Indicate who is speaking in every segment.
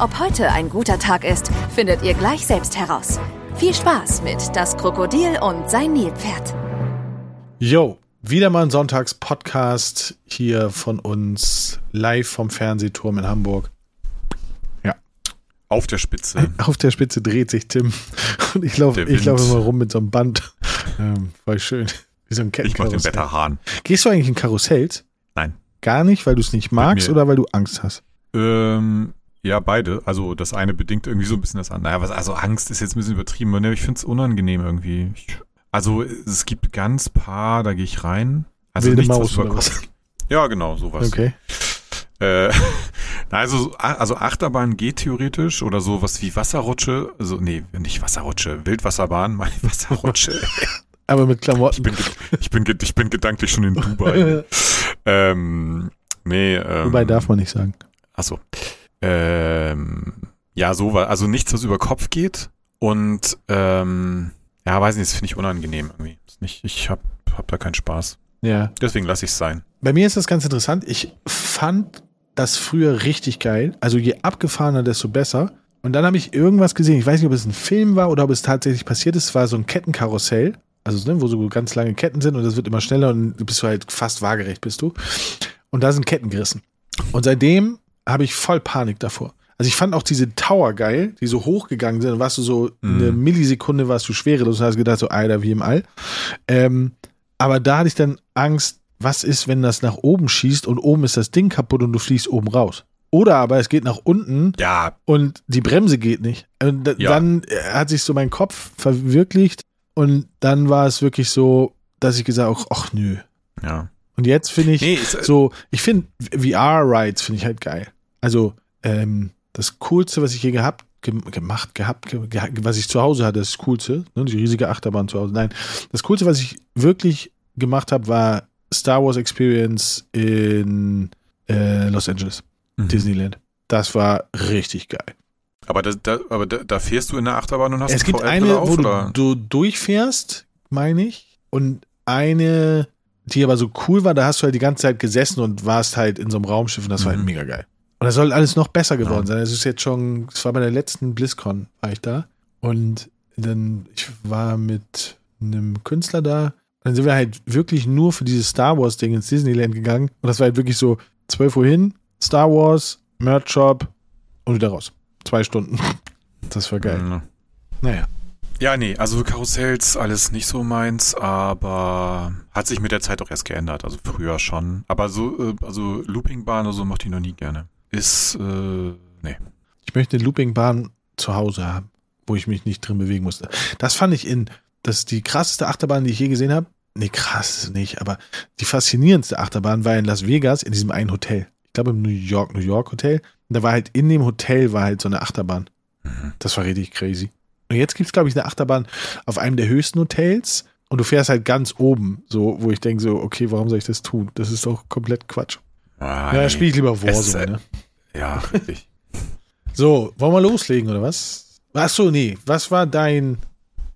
Speaker 1: Ob heute ein guter Tag ist, findet ihr gleich selbst heraus. Viel Spaß mit Das Krokodil und sein Nilpferd.
Speaker 2: Yo, wieder mal ein Sonntags-Podcast hier von uns live vom Fernsehturm in Hamburg.
Speaker 3: Auf der Spitze.
Speaker 2: Auf der Spitze dreht sich Tim und ich laufe
Speaker 3: Der
Speaker 2: ich laufe
Speaker 3: Wind.
Speaker 2: immer rum mit so einem Band. Ähm, voll schön. Wie so ein
Speaker 3: Ich mach den. Wetterhahn.
Speaker 2: Gehst du eigentlich in Karussells?
Speaker 3: Nein.
Speaker 2: Gar nicht, weil du es nicht magst oder weil du Angst hast?
Speaker 3: Ähm, ja, beide. Also das eine bedingt irgendwie so ein bisschen das andere. Naja, was, also Angst ist jetzt ein bisschen übertrieben. aber Ich finde es unangenehm irgendwie. Ich, also es gibt ganz paar, da gehe ich rein. Also
Speaker 2: Wilde
Speaker 3: nichts,
Speaker 2: Maus
Speaker 3: was? Ja, genau, sowas.
Speaker 2: Okay.
Speaker 3: Äh, also, also Achterbahn geht theoretisch oder sowas wie Wasserrutsche. Also, nee, nicht Wasserrutsche, Wildwasserbahn, meine Wasserrutsche.
Speaker 2: Aber mit
Speaker 3: Ich
Speaker 2: Klamotten.
Speaker 3: bin, ge- ich bin, ich bin gedanklich schon in Dubai. ähm, nee, ähm,
Speaker 2: Wobei darf man nicht sagen.
Speaker 3: Achso. Ähm, ja, so war, also nichts, was über Kopf geht. Und ähm, ja, weiß nicht, das finde ich unangenehm irgendwie. Ist nicht, ich hab, hab da keinen Spaß.
Speaker 2: Ja.
Speaker 3: Deswegen lasse ich es sein.
Speaker 2: Bei mir ist das ganz interessant. Ich fand das früher richtig geil. Also je abgefahrener, desto besser. Und dann habe ich irgendwas gesehen. Ich weiß nicht, ob es ein Film war oder ob es tatsächlich passiert ist. Es war so ein Kettenkarussell. Also, ne, wo so ganz lange Ketten sind und das wird immer schneller und du bist du halt fast waagerecht, bist du. Und da sind Ketten gerissen. Und seitdem habe ich voll Panik davor. Also ich fand auch diese Tower geil, die so hochgegangen sind. Warst du so eine
Speaker 3: Mhm.
Speaker 2: Millisekunde warst du schwerelos und hast gedacht, so Alter, wie im All. Ähm, aber da hatte ich dann Angst, was ist, wenn das nach oben schießt und oben ist das Ding kaputt und du fliegst oben raus. Oder aber es geht nach unten
Speaker 3: Ja,
Speaker 2: und die Bremse geht nicht. Und
Speaker 3: Ja.
Speaker 2: dann äh, hat sich so mein Kopf verwirklicht und dann war es wirklich so, dass ich gesagt habe, ach nö.
Speaker 3: ja.
Speaker 2: Und jetzt finde ich
Speaker 3: Nee, äh,
Speaker 2: so, ich finde VR-Rides finde ich halt geil. Also ähm, das Coolste, was ich je gehabt, gem gemacht, gehabt, ge was ich zu Hause hatte, das Coolste, ne, die riesige Achterbahn zu Hause. Nein, das Coolste, was ich wirklich gemacht habe, war Star Wars Experience in äh, Los Angeles,
Speaker 3: mhm.
Speaker 2: Disneyland. Das war richtig geil.
Speaker 3: Aber, da, da, aber da, da fährst du in der Achterbahn und hast
Speaker 2: es gibt eine,
Speaker 3: auf,
Speaker 2: wo du, du durchfährst, meine ich, und eine, die aber so cool war, da hast du halt die ganze Zeit gesessen und warst halt in so einem Raumschiff und das war halt
Speaker 3: Mhm.
Speaker 2: mega geil. Und das soll alles noch besser geworden
Speaker 3: Ja.
Speaker 2: sein. Es ist jetzt schon, es war bei der letzten BlizzCon, war ich da. Und dann, ich war mit einem Künstler da. Und dann sind wir halt wirklich nur für dieses Star Wars-Ding ins Disneyland gegangen. Und das war halt wirklich so 12 Uhr hin, Star Wars, Merch Shop und wieder raus. Zwei Stunden. Das war geil.
Speaker 3: Mhm.
Speaker 2: Naja.
Speaker 3: Ja, nee, also Karussells, alles nicht so meins, aber hat sich mit der Zeit auch erst geändert. Also früher schon. Aber so, äh, also Loopingbahn oder so mochte ich noch nie gerne. Ist, äh, nee.
Speaker 2: Ich möchte eine Loopingbahn zu Hause haben, wo ich mich nicht drin bewegen musste. Das fand ich in, das ist die krasseste Achterbahn, die ich je gesehen habe. Nee, krass nicht, aber die faszinierendste Achterbahn war in Las Vegas in diesem einen Hotel. Ich glaube im New York, New York Hotel. Und da war halt in dem Hotel war halt so eine Achterbahn.
Speaker 3: Mhm.
Speaker 2: Das war richtig crazy. Und jetzt gibt es, glaube ich, eine Achterbahn auf einem der höchsten Hotels und du fährst halt ganz oben, so, wo ich denke so, okay, warum soll ich das tun? Das ist doch komplett Quatsch.
Speaker 3: Ah,
Speaker 2: ja, spiele ich lieber Warzone, ne?
Speaker 3: Ja, richtig.
Speaker 2: So, wollen wir loslegen oder was? Ach so, nee. Was war dein,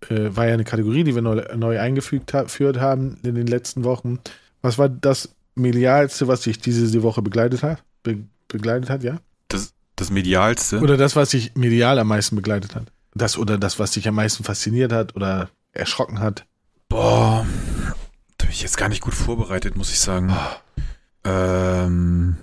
Speaker 2: äh, war ja eine Kategorie, die wir neu, neu eingefügt ha haben in den letzten Wochen. Was war das medialste, was dich diese Woche begleitet hat? Be begleitet hat, ja?
Speaker 3: Das, das Medialste.
Speaker 2: Oder das, was dich medial am meisten begleitet hat? Das oder das, was dich am meisten fasziniert hat oder erschrocken hat?
Speaker 3: Boah, da bin ich jetzt gar nicht gut vorbereitet, muss ich sagen. Ähm,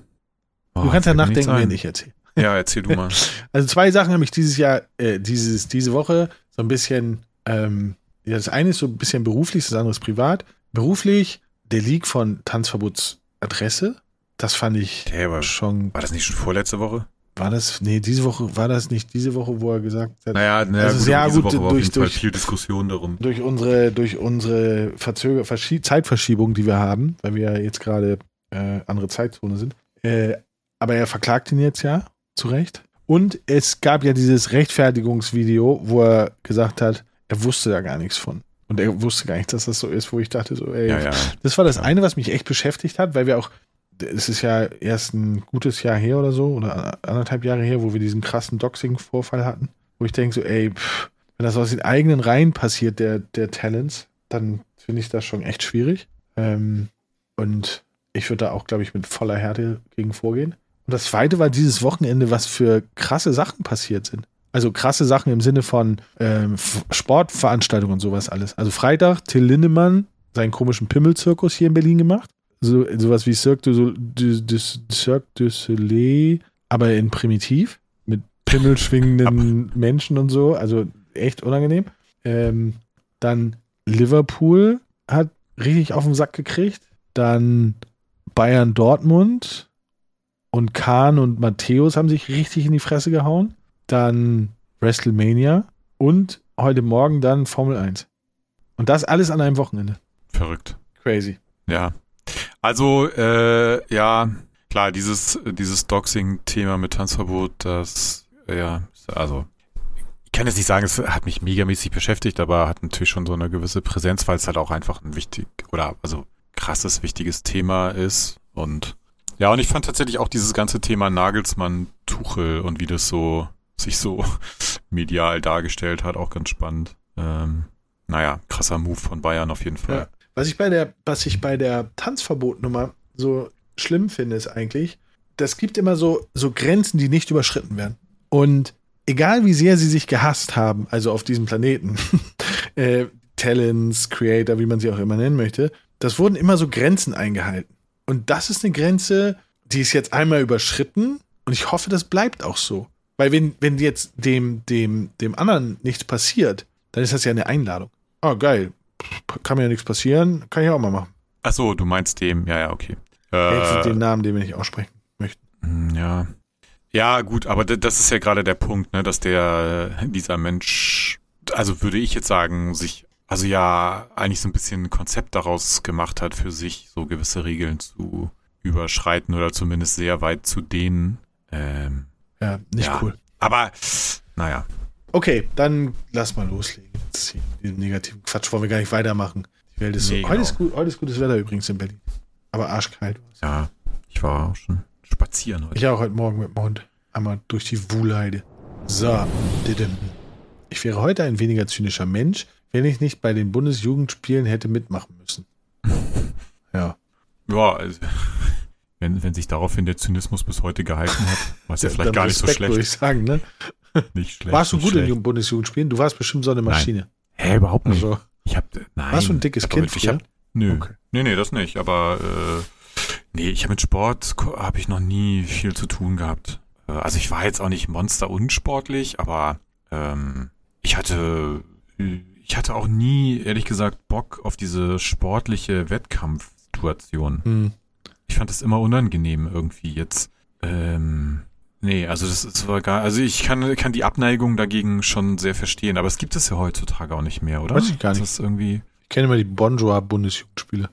Speaker 3: oh,
Speaker 2: du kannst ja nachdenken, während ich erzähle.
Speaker 3: Ja, erzähl du mal.
Speaker 2: Also zwei Sachen habe ich dieses Jahr, äh, dieses, diese Woche so ein bisschen, ähm, ja, das eine ist so ein bisschen beruflich, das andere ist privat. Beruflich, der Leak von Tanzverbots Adresse, das fand ich
Speaker 3: Der war,
Speaker 2: schon,
Speaker 3: war das nicht schon vorletzte Woche?
Speaker 2: War das, nee, diese Woche, war das nicht diese Woche, wo er gesagt hat,
Speaker 3: Naja, naja
Speaker 2: Also
Speaker 3: gut,
Speaker 2: sehr
Speaker 3: diese
Speaker 2: gut
Speaker 3: Woche
Speaker 2: durch- durch-
Speaker 3: viel Diskussion darum.
Speaker 2: durch unsere, durch unsere Verzöger Verschie Zeitverschiebung, die wir haben, weil wir ja jetzt gerade äh, andere Zeitzone sind. Äh, aber er verklagt ihn jetzt ja, zu Recht. Und es gab ja dieses Rechtfertigungsvideo, wo er gesagt hat, er wusste da gar nichts von. Und er wusste gar nicht, dass das so ist, wo ich dachte, so, ey,
Speaker 3: Ja, ja.
Speaker 2: das war das eine, was mich echt beschäftigt hat, weil wir auch, es ist ja erst ein gutes Jahr her oder so, oder anderthalb Jahre her, wo wir diesen krassen Doxing-Vorfall hatten, wo ich denke, so, ey, pff, wenn das aus den eigenen Reihen passiert, der, der Talents, dann finde ich das schon echt schwierig. Ähm, und ich würde da auch, glaube ich, mit voller Härte gegen vorgehen. Und das zweite war dieses Wochenende, was für krasse Sachen passiert sind. Also krasse Sachen im Sinne von ähm, Sportveranstaltungen und sowas alles. Also Freitag, Till Lindemann seinen komischen Pimmelzirkus hier in Berlin gemacht. So, sowas wie Cirque du, du, du, Cirque du Soleil, aber in primitiv. Mit pimmelschwingenden Menschen und so. Also echt unangenehm. Ähm, dann Liverpool hat richtig auf den Sack gekriegt. Dann Bayern Dortmund und Kahn und Matthäus haben sich richtig in die Fresse gehauen. Dann WrestleMania und heute Morgen dann Formel 1. Und das alles an einem Wochenende.
Speaker 3: Verrückt.
Speaker 2: Crazy.
Speaker 3: Ja. Also, äh, ja, klar, dieses, dieses Doxing-Thema mit Tanzverbot, das, ja, also, ich kann jetzt nicht sagen, es hat mich megamäßig beschäftigt, aber hat natürlich schon so eine gewisse Präsenz, weil es halt auch einfach ein wichtig, oder, also, krasses, wichtiges Thema ist. Und, ja, und ich fand tatsächlich auch dieses ganze Thema Nagelsmann-Tuchel und wie das so, sich so medial dargestellt hat, auch ganz spannend. Ähm, naja, krasser Move von Bayern auf jeden Fall.
Speaker 2: Ja. Was ich bei der, was ich bei der Tanzverbotnummer so schlimm finde, ist eigentlich, das gibt immer so, so Grenzen, die nicht überschritten werden. Und egal wie sehr sie sich gehasst haben, also auf diesem Planeten, äh, Talents, Creator, wie man sie auch immer nennen möchte, das wurden immer so Grenzen eingehalten. Und das ist eine Grenze, die ist jetzt einmal überschritten und ich hoffe, das bleibt auch so. Weil wenn, wenn jetzt dem, dem, dem anderen nichts passiert, dann ist das ja eine Einladung. Ah, geil. Kann mir ja nichts passieren, kann ich auch mal machen.
Speaker 3: Ach so, du meinst dem, ja, ja, okay.
Speaker 2: Jetzt
Speaker 3: Äh,
Speaker 2: den Namen, den wir nicht aussprechen möchten.
Speaker 3: hm, ja. Ja, gut, aber das ist ja gerade der Punkt, ne, dass der, äh, dieser Mensch, also würde ich jetzt sagen, sich, also ja, eigentlich so ein bisschen ein Konzept daraus gemacht hat, für sich so gewisse Regeln zu überschreiten oder zumindest sehr weit zu dehnen. Ähm,
Speaker 2: Ja, nicht
Speaker 3: Ja.
Speaker 2: cool.
Speaker 3: aber, naja,
Speaker 2: Okay, dann lass mal loslegen. Mit diesem negativen Quatsch wollen wir gar nicht weitermachen. Die Welt ist so.
Speaker 3: Nee,
Speaker 2: heute,
Speaker 3: genau.
Speaker 2: ist gut, heute ist gutes Wetter übrigens in Berlin. Aber arschkalt.
Speaker 3: ja, ich war auch schon spazieren heute.
Speaker 2: Ich auch heute Morgen mit dem Hund. Einmal durch die Wuhlheide. So. Ich wäre heute ein weniger zynischer Mensch, wenn ich nicht bei den Bundesjugendspielen hätte mitmachen müssen. Ja.
Speaker 3: Ja, also, wenn, wenn sich daraufhin der Zynismus bis heute gehalten hat, was ja vielleicht gar nicht so schlecht.
Speaker 2: Würde ich sagen, ne?
Speaker 3: Nicht schlecht.
Speaker 2: Warst du gut
Speaker 3: schlecht.
Speaker 2: in den Bundesjugendspielen? Du warst bestimmt so eine Maschine.
Speaker 3: Hä, überhaupt nicht.
Speaker 2: Also,
Speaker 3: Ich hab, nein.
Speaker 2: Warst du ein dickes Kind
Speaker 3: Ich hab, nö.
Speaker 2: Okay.
Speaker 3: Nee, nee, das nicht. Aber äh, nee, ich habe mit Sport habe ich noch nie viel zu tun gehabt. Äh, Also ich war jetzt auch nicht monster unsportlich, aber ähm, ich hatte ich hatte auch nie, ehrlich gesagt, Bock auf diese sportliche Wettkampfsituation.
Speaker 2: hm.
Speaker 3: Ich fand das immer unangenehm irgendwie jetzt. Ähm, nee, also das, das war gar, also ich kann, kann die Abneigung dagegen schon sehr verstehen, aber es gibt es ja heutzutage auch nicht mehr, oder?
Speaker 2: Weiß ich gar nicht.
Speaker 3: Das ist irgendwie.
Speaker 2: Ich kenne immer die Bonjour-Bundesjugendspiele.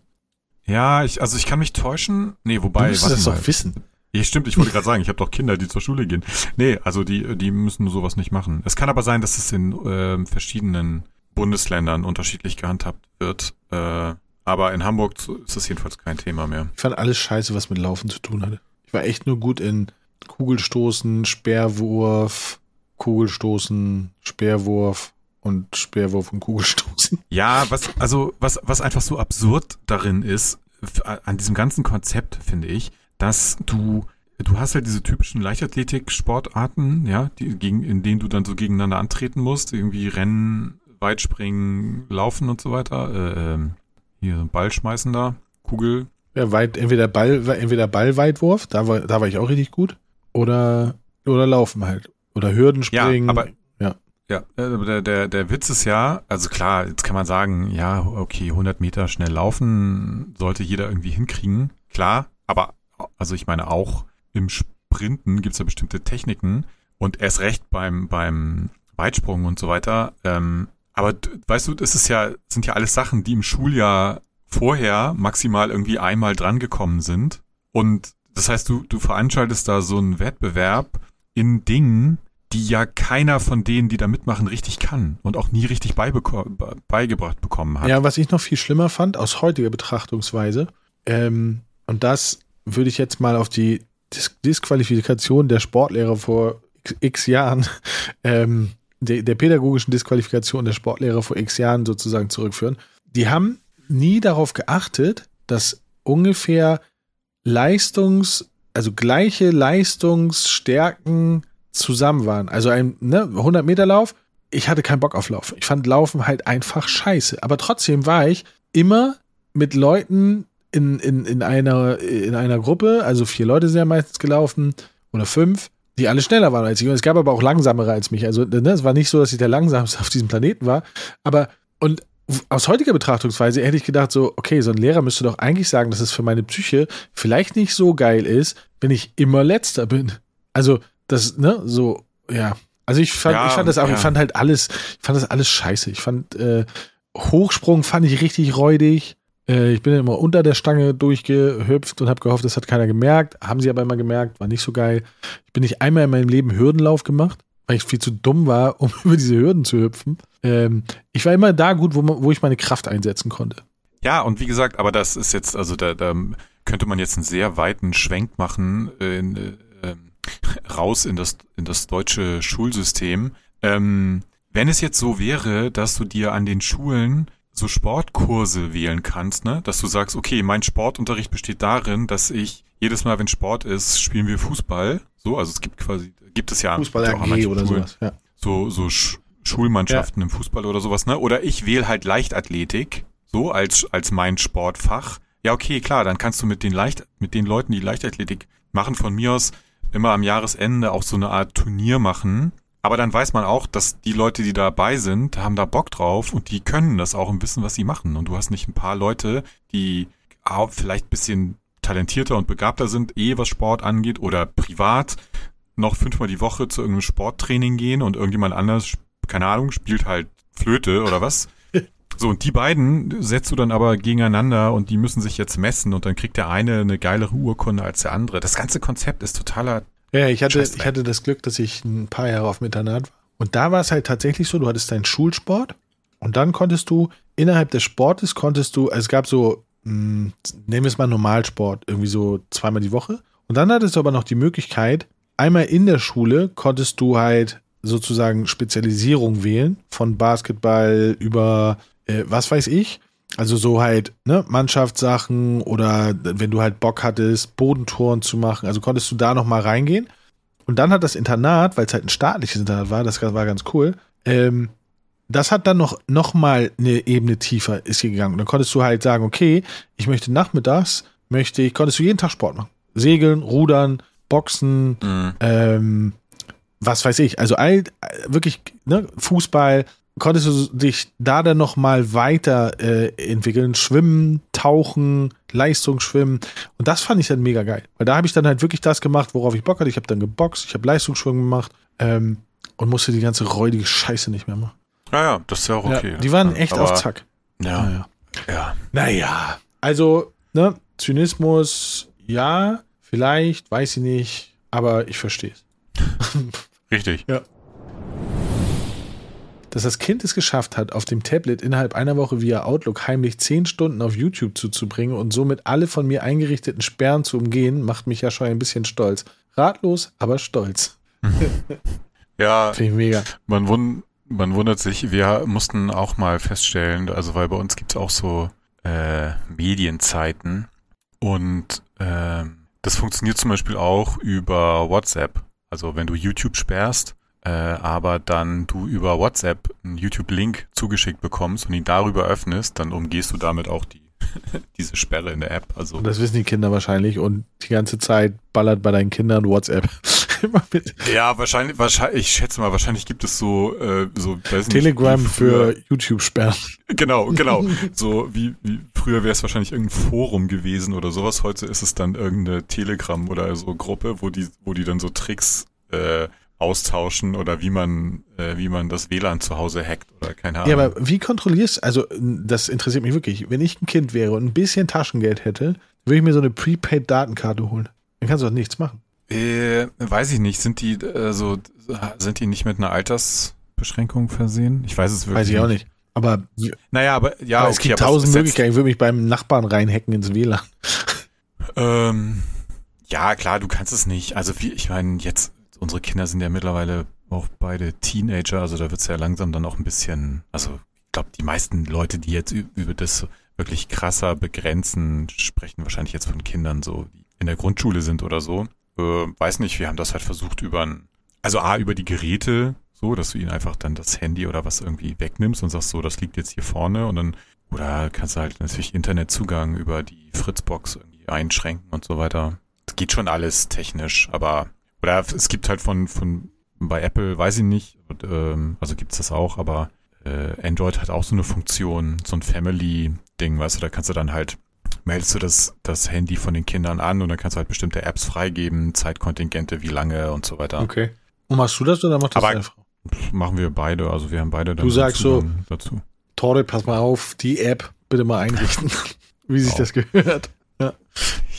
Speaker 3: Ja, ich, also ich kann mich täuschen. Nee,
Speaker 2: Du
Speaker 3: wobei,
Speaker 2: müsstest
Speaker 3: warte
Speaker 2: das
Speaker 3: mal.
Speaker 2: doch wissen.
Speaker 3: Ja, stimmt, ich wollte gerade sagen, ich habe doch Kinder, die zur Schule gehen. Nee, also die, die müssen sowas nicht machen. Es kann aber sein, dass es in ähm, verschiedenen Bundesländern unterschiedlich gehandhabt wird. Äh, aber in Hamburg ist das jedenfalls kein Thema mehr.
Speaker 2: Ich fand alles scheiße, was mit Laufen zu tun hatte. Ich war echt nur gut in Kugelstoßen, Speerwurf, Kugelstoßen, Speerwurf und Speerwurf und Kugelstoßen.
Speaker 3: Ja, was, also, was, was einfach so absurd darin ist, an diesem ganzen Konzept, finde ich, dass du, du hast halt diese typischen Leichtathletik-Sportarten, ja, die, gegen, in denen du dann so gegeneinander antreten musst, irgendwie Rennen, Weitspringen, Laufen und so weiter, äh, ähm, hier so ein Ball schmeißen da, Kugel,
Speaker 2: Ja, weit, entweder Ball, entweder Ballweitwurf, da war, da war ich auch richtig gut, oder, oder Laufen halt. Oder Hürdenspringen.
Speaker 3: Ja, aber-
Speaker 2: ja.
Speaker 3: Ja, äh, der, der, der Witz ist ja, also klar, jetzt kann man sagen, ja, okay, 100 Meter schnell laufen sollte jeder irgendwie hinkriegen, klar, aber also ich meine auch im Sprinten gibt's ja bestimmte Techniken und erst recht beim, beim Weitsprung und so weiter, ähm, aber weißt du, das ist ja, sind ja alles Sachen, die im Schuljahr vorher maximal irgendwie einmal drangekommen sind und das heißt, du, du veranstaltest da so einen Wettbewerb, in Dingen, die ja keiner von denen, die da mitmachen, richtig kann und auch nie richtig beigebracht bekommen hat.
Speaker 2: Ja, was ich noch viel schlimmer fand, aus heutiger Betrachtungsweise, ähm, und das würde ich jetzt mal auf die Dis Disqualifikation der Sportlehrer vor x, x Jahren, ähm, der, der pädagogischen Disqualifikation der Sportlehrer vor x Jahren sozusagen zurückführen. Die haben nie darauf geachtet, dass ungefähr Leistungs, also gleiche Leistungsstärken zusammen waren. Also ein ne, 100 Meter Lauf, ich hatte keinen Bock auf Laufen. Ich fand Laufen halt einfach scheiße. Aber trotzdem war ich immer mit Leuten in, in, in, einer, in einer Gruppe, also vier Leute sind ja meistens gelaufen oder fünf, die alle schneller waren als ich. Und es gab aber auch langsamere als mich. Also ne, es war nicht so, dass ich der langsamste auf diesem Planeten war. Aber und aus heutiger Betrachtungsweise hätte ich gedacht, so, okay, so ein Lehrer müsste doch eigentlich sagen, dass es für meine Psyche vielleicht nicht so geil ist, wenn ich immer letzter bin. Also, das, ne, so, ja. Also ich fand, ja, ich fand das auch, ja. ich fand halt alles, ich fand das alles scheiße. Ich fand äh, Hochsprung fand ich richtig räudig. Äh, ich bin immer unter der Stange durchgehüpft und habe gehofft, das hat keiner gemerkt. Haben sie aber immer gemerkt, war nicht so geil. Ich bin nicht einmal in meinem Leben Hürdenlauf gemacht, weil ich viel zu dumm war, um über diese Hürden zu hüpfen. Ähm, ich war immer da gut, wo, wo ich meine Kraft einsetzen konnte.
Speaker 3: Ja, und wie gesagt, aber das ist jetzt, also da, da könnte man jetzt einen sehr weiten Schwenk machen in, äh, raus in das, in das deutsche Schulsystem. Ähm, wenn es jetzt so wäre, dass du dir an den Schulen so Sportkurse wählen kannst, ne? Dass du sagst, okay, mein Sportunterricht besteht darin, dass ich jedes Mal, wenn Sport ist, spielen wir Fußball. So, also es gibt quasi, gibt es ja
Speaker 2: Fußball AG oder Schulen, sowas, ja.
Speaker 3: So, so Schulmannschaften ja. im Fußball oder sowas, ne? Oder ich wähle halt Leichtathletik, so als, als mein Sportfach. Ja, okay, klar, dann kannst du mit den Leicht, mit den Leuten, die Leichtathletik machen, von mir aus immer am Jahresende auch so eine Art Turnier machen. Aber dann weiß man auch, dass die Leute, die dabei sind, haben da Bock drauf und die können das auch und wissen, was sie machen. Und du hast nicht ein paar Leute, die vielleicht bisschen talentierter und begabter sind, eh was Sport angeht oder privat noch fünfmal die Woche zu irgendeinem Sporttraining gehen und irgendjemand anders keine Ahnung, spielt halt Flöte oder was. So, und die beiden setzt du dann aber gegeneinander und die müssen sich jetzt messen und dann kriegt der eine eine geilere Urkunde als der andere. Das ganze Konzept ist totaler.
Speaker 2: Ja, ich hatte, ich hatte das Glück, dass ich ein paar Jahre auf dem Internat war. Und da war es halt tatsächlich so, du hattest deinen Schulsport und dann konntest du innerhalb des Sportes konntest du, also es gab so, mh, hm, nehmen wir es mal Normalsport, irgendwie so zweimal die Woche. Und dann hattest du aber noch die Möglichkeit, einmal in der Schule konntest du halt sozusagen Spezialisierung wählen, von Basketball über äh, was weiß ich. Also so halt, ne, Mannschaftssachen oder wenn du halt Bock hattest, Bodentouren zu machen, also konntest du da nochmal reingehen. Und dann hat das Internat, weil es halt ein staatliches Internat war, das war ganz cool, ähm, das hat dann noch, noch mal eine Ebene tiefer ist hier gegangen. Und dann konntest du halt sagen, okay, ich möchte nachmittags, möchte ich, konntest du jeden Tag Sport machen. Segeln, Rudern, Boxen, mhm. ähm, was weiß ich, also all, wirklich ne, Fußball, konntest du dich da dann noch mal weiter äh, entwickeln, schwimmen, tauchen, Leistungsschwimmen und das fand ich dann mega geil, weil da habe ich dann halt wirklich das gemacht, worauf ich Bock hatte. Ich habe dann geboxt, ich habe Leistungsschwimmen gemacht ähm, und musste die ganze räudige Scheiße nicht mehr machen.
Speaker 3: Naja, das ist ja auch okay.
Speaker 2: Ja, die waren echt Aber, auf Zack.
Speaker 3: Ja. Naja.
Speaker 2: ja. Naja. Also, ne, Zynismus, ja, vielleicht, weiß ich nicht, aber ich verstehe es.
Speaker 3: Richtig.
Speaker 2: Ja. Dass das Kind es geschafft hat, auf dem Tablet innerhalb einer Woche via Outlook heimlich zehn Stunden auf YouTube zuzubringen und somit alle von mir eingerichteten Sperren zu umgehen, macht mich ja schon ein bisschen stolz. Ratlos, aber stolz.
Speaker 3: ja, Finde ich mega. Man, wund man wundert sich, wir mussten auch mal feststellen, also weil bei uns gibt es auch so äh, Medienzeiten und äh, das funktioniert zum Beispiel auch über WhatsApp. Also wenn du YouTube sperrst, äh, aber dann du über WhatsApp einen YouTube-Link zugeschickt bekommst und ihn darüber öffnest, dann umgehst du damit auch die diese Sperre in der App. Also
Speaker 2: das wissen die Kinder wahrscheinlich und die ganze Zeit ballert bei deinen Kindern WhatsApp.
Speaker 3: Immer mit. Ja, wahrscheinlich, wahrscheinlich, ich schätze mal, wahrscheinlich gibt es so, äh, so
Speaker 2: Telegram nicht, für YouTube-Sperren.
Speaker 3: Genau, genau. so wie, wie früher wäre es wahrscheinlich irgendein Forum gewesen oder sowas. Heute ist es dann irgendeine Telegram oder so Gruppe, wo die, wo die dann so Tricks äh, austauschen oder wie man, äh, wie man das WLAN zu Hause hackt oder keine Ahnung.
Speaker 2: Ja, aber wie kontrollierst, also das interessiert mich wirklich. Wenn ich ein Kind wäre und ein bisschen Taschengeld hätte, würde ich mir so eine Prepaid-Datenkarte holen. Dann kannst du doch nichts machen.
Speaker 3: Äh, weiß ich nicht. Sind die äh, so, sind die nicht mit einer Altersbeschränkung versehen? Ich weiß es wirklich
Speaker 2: Weiß ich auch nicht. Aber,
Speaker 3: Naja, aber ja,
Speaker 2: aber es
Speaker 3: okay,
Speaker 2: gibt tausend Möglichkeiten. Ich würde mich beim Nachbarn reinhacken ins WLAN.
Speaker 3: Ähm, ja, klar, du kannst es nicht. Also wie, ich meine, jetzt, unsere Kinder sind ja mittlerweile auch beide Teenager, also da wird's ja langsam dann auch ein bisschen, also ich glaube, die meisten Leute, die jetzt über das wirklich krasser begrenzen, sprechen wahrscheinlich jetzt von Kindern so, die in der Grundschule sind oder so. Äh, weiß nicht, wir haben das halt versucht über ein, also A, über die Geräte, so, dass du ihnen einfach dann das Handy oder was irgendwie wegnimmst und sagst so, das liegt jetzt hier vorne und dann, oder kannst du halt natürlich Internetzugang über die Fritzbox irgendwie einschränken und so weiter. Das geht schon alles technisch, aber, oder es gibt halt von, von, bei Apple, weiß ich nicht, und, ähm, also gibt's das auch, aber äh, Android hat auch so eine Funktion, so ein Family-Ding, weißt du, da kannst du dann halt, meldest du das, das Handy von den Kindern an und dann kannst du halt bestimmte Apps freigeben, Zeitkontingente, wie lange und so weiter.
Speaker 2: Okay. Und machst du das oder macht das
Speaker 3: Aber-
Speaker 2: deine Frau?
Speaker 3: Machen wir beide, also wir haben beide dann
Speaker 2: Du sagst so-
Speaker 3: dazu.
Speaker 2: Tore, pass mal auf, die App bitte mal einrichten, wie sich
Speaker 3: Wow.
Speaker 2: das gehört.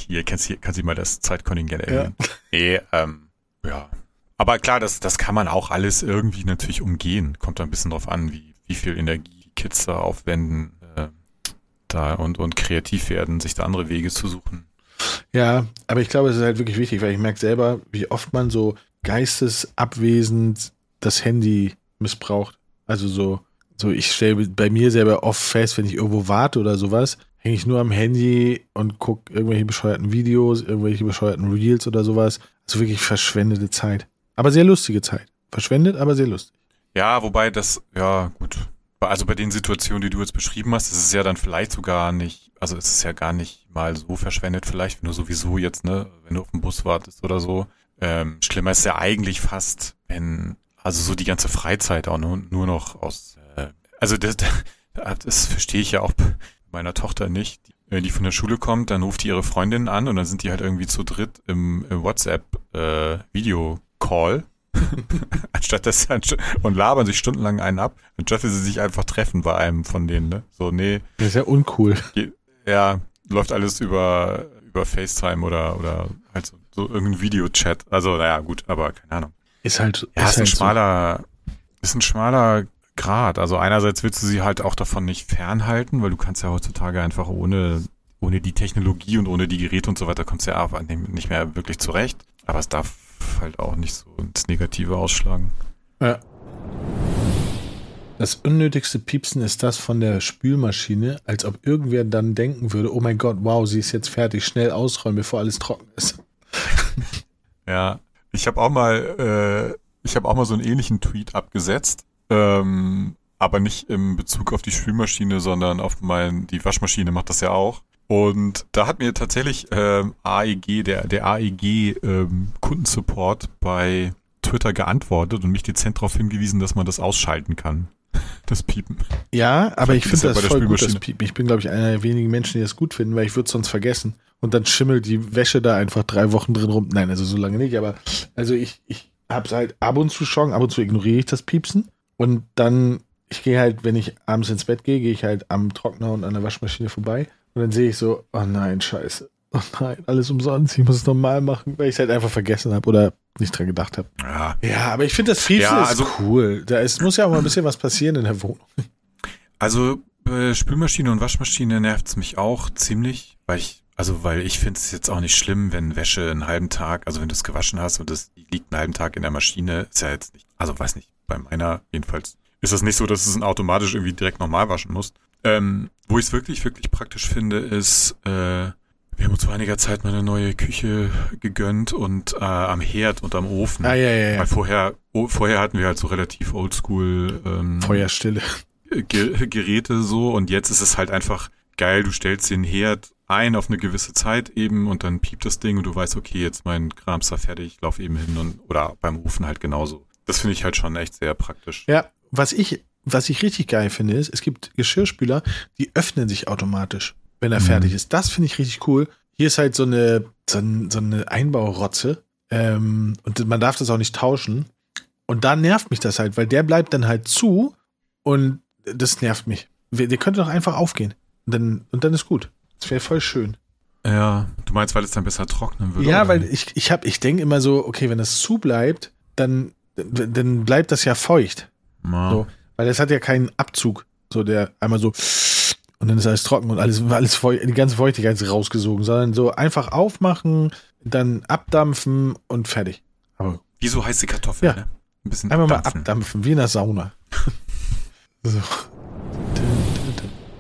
Speaker 3: Hier kannst du kannst du mal das Zeitkontingent
Speaker 2: Ja.
Speaker 3: erhöhen. Nee, ähm, ja. Aber klar, das, das kann man auch alles irgendwie natürlich umgehen. Kommt da ein bisschen drauf an, wie, wie viel Energie die Kids da aufwenden, äh, da und, und kreativ werden, sich da andere Wege zu suchen.
Speaker 2: Ja, aber ich glaube, es ist halt wirklich wichtig, weil ich merke selber, wie oft man so geistesabwesend das Handy missbraucht. Also so, so ich stelle bei mir selber oft fest, wenn ich irgendwo warte oder sowas, hänge ich nur am Handy und gucke irgendwelche bescheuerten Videos, irgendwelche bescheuerten Reels oder sowas. Also wirklich verschwendete Zeit. Aber sehr lustige Zeit. Verschwendet, aber sehr lustig.
Speaker 3: Ja, wobei das, ja, gut. Also bei den Situationen, die du jetzt beschrieben hast, ist es ja dann vielleicht sogar nicht, also es ist ja gar nicht mal so verschwendet, vielleicht, wenn du sowieso jetzt, ne, wenn du auf den Bus wartest oder so. Ähm, schlimmer ist ja eigentlich fast, wenn, also so die ganze Freizeit auch nur, nur noch aus, äh, also das, das verstehe ich ja auch meiner Tochter nicht. Die, die von der Schule kommt, dann ruft die ihre Freundin an und dann sind die halt irgendwie zu dritt im, im WhatsApp äh, Video-Call. Anstatt das und labern sich stundenlang einen ab, anstatt dass sie sich einfach treffen bei einem von denen, ne? So, nee,
Speaker 2: Das ist ja uncool.
Speaker 3: ja, läuft alles über, über FaceTime oder, oder halt so, so irgendein Videochat. Also, naja, gut, aber keine Ahnung.
Speaker 2: Ist halt,
Speaker 3: Ja, ist, ein
Speaker 2: halt so.
Speaker 3: schmaler, ist ein schmaler Grad. Also einerseits willst du sie halt auch davon nicht fernhalten, weil du kannst ja heutzutage einfach ohne, ohne die Technologie und ohne die Geräte und so weiter kommst du ja nicht mehr wirklich zurecht. Aber es darf halt auch nicht so ins Negative ausschlagen.
Speaker 2: Ja. Das unnötigste Piepsen ist das von der Spülmaschine, als ob irgendwer dann denken würde, oh mein Gott, wow, sie ist jetzt fertig, schnell ausräumen, bevor alles trocken ist.
Speaker 3: Ja, ich habe auch mal, äh, ich habe auch mal so einen ähnlichen Tweet abgesetzt, ähm, aber nicht im Bezug auf die Spülmaschine, sondern auf mein, die Waschmaschine macht das ja auch. Und da hat mir tatsächlich ähm, AEG, der, der AEG ähm, Kundensupport bei Twitter geantwortet und mich dezent darauf hingewiesen, dass man das ausschalten kann. Das Piepen.
Speaker 2: Ja, aber ich
Speaker 3: Vielleicht
Speaker 2: finde das
Speaker 3: der
Speaker 2: voll gut, das. Piepen. Ich bin, glaube ich, einer der wenigen Menschen, die das gut finden, weil ich würde es sonst vergessen. Und dann schimmelt die Wäsche da einfach drei Wochen drin rum. Nein, also so lange nicht, aber also ich, ich habe es halt ab und zu schon, ab und zu ignoriere ich das Piepsen. Und dann, ich gehe halt, wenn ich abends ins Bett gehe, gehe ich halt am Trockner und an der Waschmaschine vorbei. Und dann sehe ich so, oh nein, scheiße. Oh nein, alles umsonst. Ich muss es nochmal machen, weil ich es halt einfach vergessen habe oder nicht dran gedacht habe.
Speaker 3: Ja,
Speaker 2: Ja, aber ich finde das Piepsen
Speaker 3: Ja,
Speaker 2: ist
Speaker 3: also-
Speaker 2: cool. Da ist, muss ja auch mal ein bisschen was passieren in der Wohnung.
Speaker 3: Also bei Spülmaschine und Waschmaschine nervt's mich auch ziemlich, weil ich, also weil ich finde es jetzt auch nicht schlimm, wenn Wäsche einen halben Tag, also wenn du es gewaschen hast und das liegt einen halben Tag in der Maschine, ist ja jetzt nicht, also weiß nicht, bei meiner jedenfalls ist das nicht so, dass es automatisch irgendwie direkt normal waschen muss. Ähm, wo ich es wirklich, wirklich praktisch finde, ist, äh, wir haben uns vor einiger Zeit mal eine neue Küche gegönnt und äh, am Herd und am Ofen.
Speaker 2: Ah, ja, ja, ja.
Speaker 3: Weil vorher, oh, vorher hatten wir halt so relativ oldschool ähm,
Speaker 2: Feuerstille.
Speaker 3: Ge Geräte so und jetzt ist es halt einfach geil, du stellst den Herd ein auf eine gewisse Zeit eben und dann piept das Ding und du weißt, okay, jetzt mein Kram ist da fertig, ich lauf eben hin und oder beim Ofen halt genauso. Das finde ich halt schon echt sehr praktisch.
Speaker 2: Ja, was ich, was ich richtig geil finde, ist, es gibt Geschirrspüler, die öffnen sich automatisch, wenn er
Speaker 3: Mhm.
Speaker 2: fertig ist. Das finde ich richtig cool. Hier ist halt so eine, so, so eine Einbaurotze ähm, und man darf das auch nicht tauschen. Und da nervt mich das halt, weil der bleibt dann halt zu und das nervt mich. Wir- Der könnte doch einfach aufgehen. Und dann, und dann ist gut. Das wäre voll schön.
Speaker 3: Ja, du meinst, weil es dann besser trocknen würde?
Speaker 2: Ja, weil ich, ich hab, ich denke immer so, okay, wenn das zu bleibt, dann, dann bleibt das ja feucht.
Speaker 3: Ma.
Speaker 2: So, weil das hat ja keinen Abzug. So, der einmal so und dann ist alles trocken und alles, alles feucht, die ganze Feuchtigkeit ist rausgesogen, sondern so einfach aufmachen, dann abdampfen und fertig. Aber
Speaker 3: Wie so heiße Kartoffeln,
Speaker 2: Ja.
Speaker 3: ne? Ein bisschen
Speaker 2: Einmal mal
Speaker 3: abdampfen.
Speaker 2: abdampfen, wie in der Sauna. so.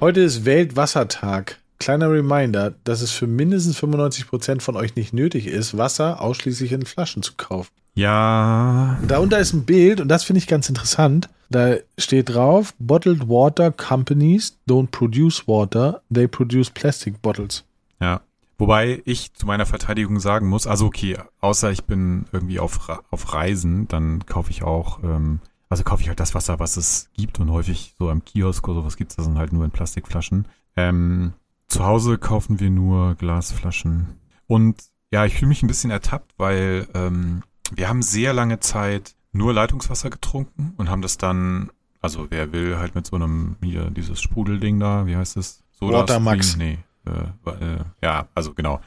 Speaker 2: Heute ist Weltwassertag. Kleiner Reminder, dass es für mindestens 95% von euch nicht nötig ist, Wasser ausschließlich in Flaschen zu kaufen.
Speaker 3: Ja,
Speaker 2: Darunter ist ein Bild, und das finde ich ganz interessant. Da steht drauf: Bottled water companies don't produce water, they produce plastic bottles.
Speaker 3: ja. Wobei ich zu meiner Verteidigung sagen muss, also okay, außer ich bin irgendwie auf, auf Reisen, dann kaufe ich auch, ähm, also kaufe ich halt das Wasser, was es gibt und häufig so am Kiosk oder sowas gibt's das dann halt nur in Plastikflaschen. Ähm, zu Hause kaufen wir nur Glasflaschen. Und ja, ich fühle mich ein bisschen ertappt, weil ähm, wir haben sehr lange Zeit nur Leitungswasser getrunken und haben das dann, also wer will, halt mit so einem, hier, dieses Sprudelding da, wie heißt es? Soda
Speaker 2: Watermax.
Speaker 3: Nee, äh, äh, ja, also genau.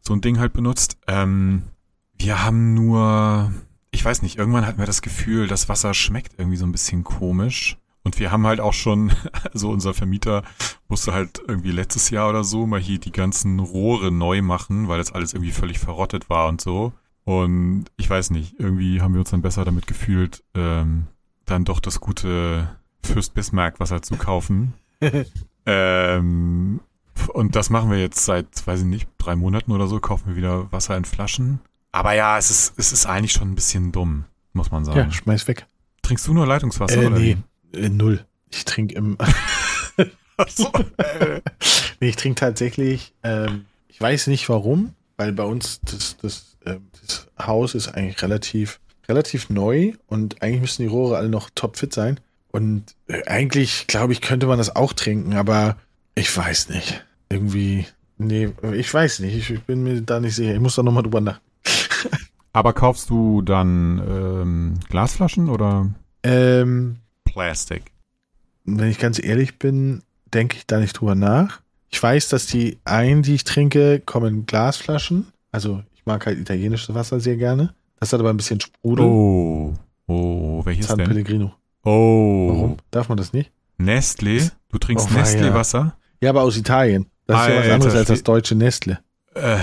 Speaker 3: So ein Ding halt benutzt. Ähm, wir haben nur, ich weiß nicht, irgendwann hatten wir das Gefühl, das Wasser schmeckt irgendwie so ein bisschen komisch. Und wir haben halt auch schon, also unser Vermieter musste halt irgendwie letztes Jahr oder so mal hier die ganzen Rohre neu machen, weil das alles irgendwie völlig verrottet war und so. Und ich weiß nicht, irgendwie haben wir uns dann besser damit gefühlt, ähm, dann doch das gute Fürst Bismarck Wasser zu kaufen. ähm, und das machen wir jetzt seit, weiß ich nicht, drei Monaten oder so, kaufen wir wieder Wasser in Flaschen. Aber ja, es ist, es ist eigentlich schon ein bisschen dumm, muss man sagen.
Speaker 2: Ja, schmeiß weg.
Speaker 3: Trinkst du nur Leitungswasser
Speaker 2: Äh,
Speaker 3: oder
Speaker 2: nee, äh, null. Ich trinke im.
Speaker 3: So, äh,
Speaker 2: nee, ich trinke tatsächlich. Ähm, ich weiß nicht warum, weil bei uns das, das, ähm, das Haus ist eigentlich relativ, relativ neu und eigentlich müssen die Rohre alle noch topfit sein. Und äh, eigentlich, glaube ich, könnte man das auch trinken, aber ich weiß nicht. Irgendwie, nee, ich weiß nicht. Ich, ich bin mir da nicht sicher. Ich muss da nochmal drüber nach.
Speaker 3: Aber kaufst du dann ähm, Glasflaschen oder
Speaker 2: Ähm,
Speaker 3: Plastic?
Speaker 2: wenn ich ganz ehrlich bin, denke ich da nicht drüber nach. Ich weiß, dass die einen, die ich trinke, kommen in Glasflaschen. Also mag halt italienisches Wasser sehr gerne. Das hat aber ein bisschen Sprudel.
Speaker 3: Oh, oh, welches
Speaker 2: San
Speaker 3: denn?
Speaker 2: Pellegrino.
Speaker 3: Oh,
Speaker 2: Warum? Darf man das nicht?
Speaker 3: Nestle? Du trinkst
Speaker 2: Oh.
Speaker 3: Nestle-Wasser?
Speaker 2: Ja, aber aus Italien. Das ist ja was
Speaker 3: Alter
Speaker 2: anderes als das deutsche Nestle.
Speaker 3: Äh,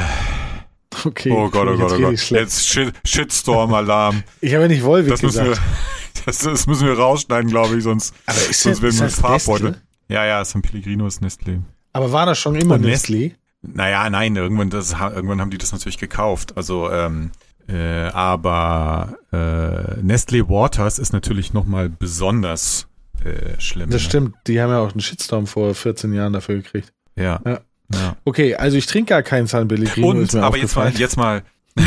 Speaker 2: Okay.
Speaker 3: oh Gott, oh Gott, oh Gott. Jetzt Shit, Shitstorm-Alarm.
Speaker 2: Ich habe ja nicht Wolwig
Speaker 3: Das müssen, wir,
Speaker 2: gesagt.
Speaker 3: das, das müssen wir rausschneiden, glaube ich, sonst,
Speaker 2: Aber ist,
Speaker 3: sonst
Speaker 2: ja,
Speaker 3: werden wir
Speaker 2: das
Speaker 3: Farbbeutel. Ja, ja, San Pellegrino ist Nestle.
Speaker 2: Aber war das schon immer
Speaker 3: Und
Speaker 2: Nestle?
Speaker 3: Naja, nein, irgendwann, das, irgendwann haben die das natürlich gekauft. Also, ähm, äh, aber äh, Nestle Waters ist natürlich nochmal besonders äh, schlimm.
Speaker 2: Das
Speaker 3: ne?
Speaker 2: stimmt. Die haben ja auch einen Shitstorm vor 14 Jahren dafür gekriegt.
Speaker 3: Ja.
Speaker 2: Ja.
Speaker 3: ja.
Speaker 2: Okay, also ich trinke gar keinen San Pellegrino.
Speaker 3: Und, aber jetzt mal, jetzt mal,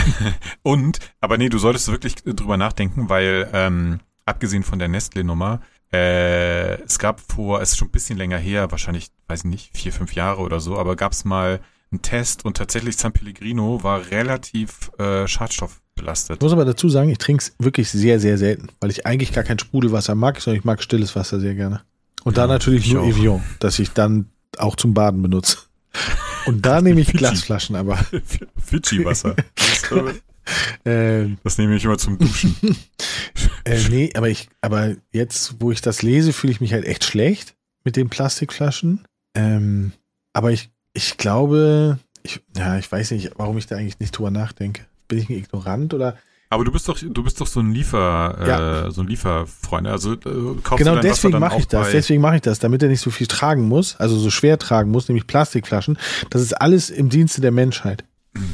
Speaker 3: und, aber nee, du solltest wirklich drüber nachdenken, weil, ähm, abgesehen von der Nestle-Nummer, äh, es gab vor, es ist schon ein bisschen länger her, wahrscheinlich, weiß ich nicht, vier, fünf Jahre oder so, aber gab es mal einen Test und tatsächlich San Pellegrino war relativ äh, schadstoffbelastet.
Speaker 2: Ich muss aber dazu sagen, ich trinke es wirklich sehr, sehr selten, weil ich eigentlich gar kein Sprudelwasser mag, sondern ich mag stilles Wasser sehr gerne. Und da
Speaker 3: Ja,
Speaker 2: natürlich
Speaker 3: ich
Speaker 2: nur
Speaker 3: auch.
Speaker 2: Evian, das ich dann auch zum Baden benutze. Und da nehme ich. Glasflaschen, aber
Speaker 3: Fidschi-Wasser. Das, äh,
Speaker 2: äh,
Speaker 3: das nehme ich immer zum Duschen.
Speaker 2: äh, nee, aber ich, aber jetzt, wo ich das lese, fühle ich mich halt echt schlecht mit den Plastikflaschen. Ähm, aber ich, ich glaube, ich, ja, ich weiß nicht, warum ich da eigentlich nicht drüber nachdenke. Bin ich ein Ignorant oder?
Speaker 3: Aber du bist doch, du bist doch so ein Liefer,
Speaker 2: Ja.
Speaker 3: äh, so ein Lieferfreund. Also äh, kaufst
Speaker 2: Genau
Speaker 3: du
Speaker 2: deswegen mache ich das. Deswegen mache ich das, damit er nicht so viel tragen muss, also so schwer tragen muss, nämlich Plastikflaschen. Das ist alles im Dienste der Menschheit.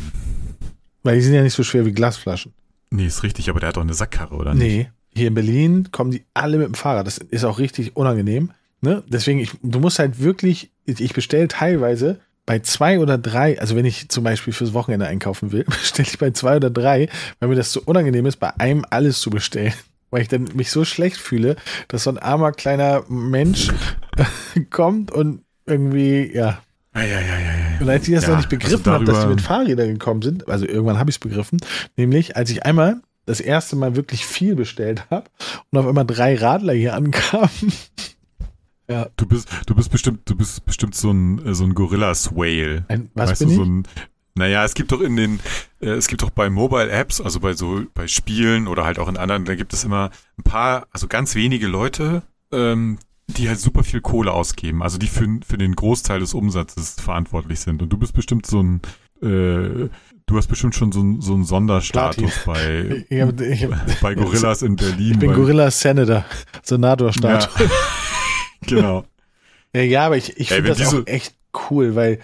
Speaker 2: Weil die sind ja nicht so schwer wie Glasflaschen.
Speaker 3: Nee, ist richtig, aber der hat doch eine Sackkarre, oder nicht?
Speaker 2: Nee, hier in Berlin kommen die alle mit dem Fahrrad. Das ist auch richtig unangenehm. Ne? Deswegen, ich, du musst halt wirklich, ich bestelle teilweise bei zwei oder drei, also wenn ich zum Beispiel fürs Wochenende einkaufen will, bestelle ich bei zwei oder drei, weil mir das so unangenehm ist, bei einem alles zu bestellen. Weil ich dann mich so schlecht fühle, dass so ein armer kleiner Mensch kommt und irgendwie, ja.
Speaker 3: Ja, ja, ja, ja, ja.
Speaker 2: Und als ich das
Speaker 3: Ja,
Speaker 2: noch nicht begriffen
Speaker 3: also
Speaker 2: habe, dass die mit Fahrrädern gekommen sind, also irgendwann habe ich es begriffen, nämlich als ich einmal das erste Mal wirklich viel bestellt habe und auf einmal drei Radler hier ankamen,
Speaker 3: Ja. Du bist, du bist bestimmt, du bist bestimmt so ein, so ein Gorillas-Whale.
Speaker 2: Was weißt bin du,
Speaker 3: so ein, naja, es gibt doch in den, äh, es gibt doch bei Mobile Apps, also bei so, bei Spielen oder halt auch in anderen, da gibt es immer ein paar, also ganz wenige Leute, ähm, die halt super viel Kohle ausgeben, also die für, für den Großteil des Umsatzes verantwortlich sind. Und du bist bestimmt so ein, äh, du hast bestimmt schon so, ein, so einen Sonderstatus bei, ich hab, ich hab, bei Gorillas in Berlin.
Speaker 2: Ich bin Gorillas Senator, Senator-Status.
Speaker 3: Ja. genau.
Speaker 2: Ja, ja, aber ich, ich finde das auch echt cool, weil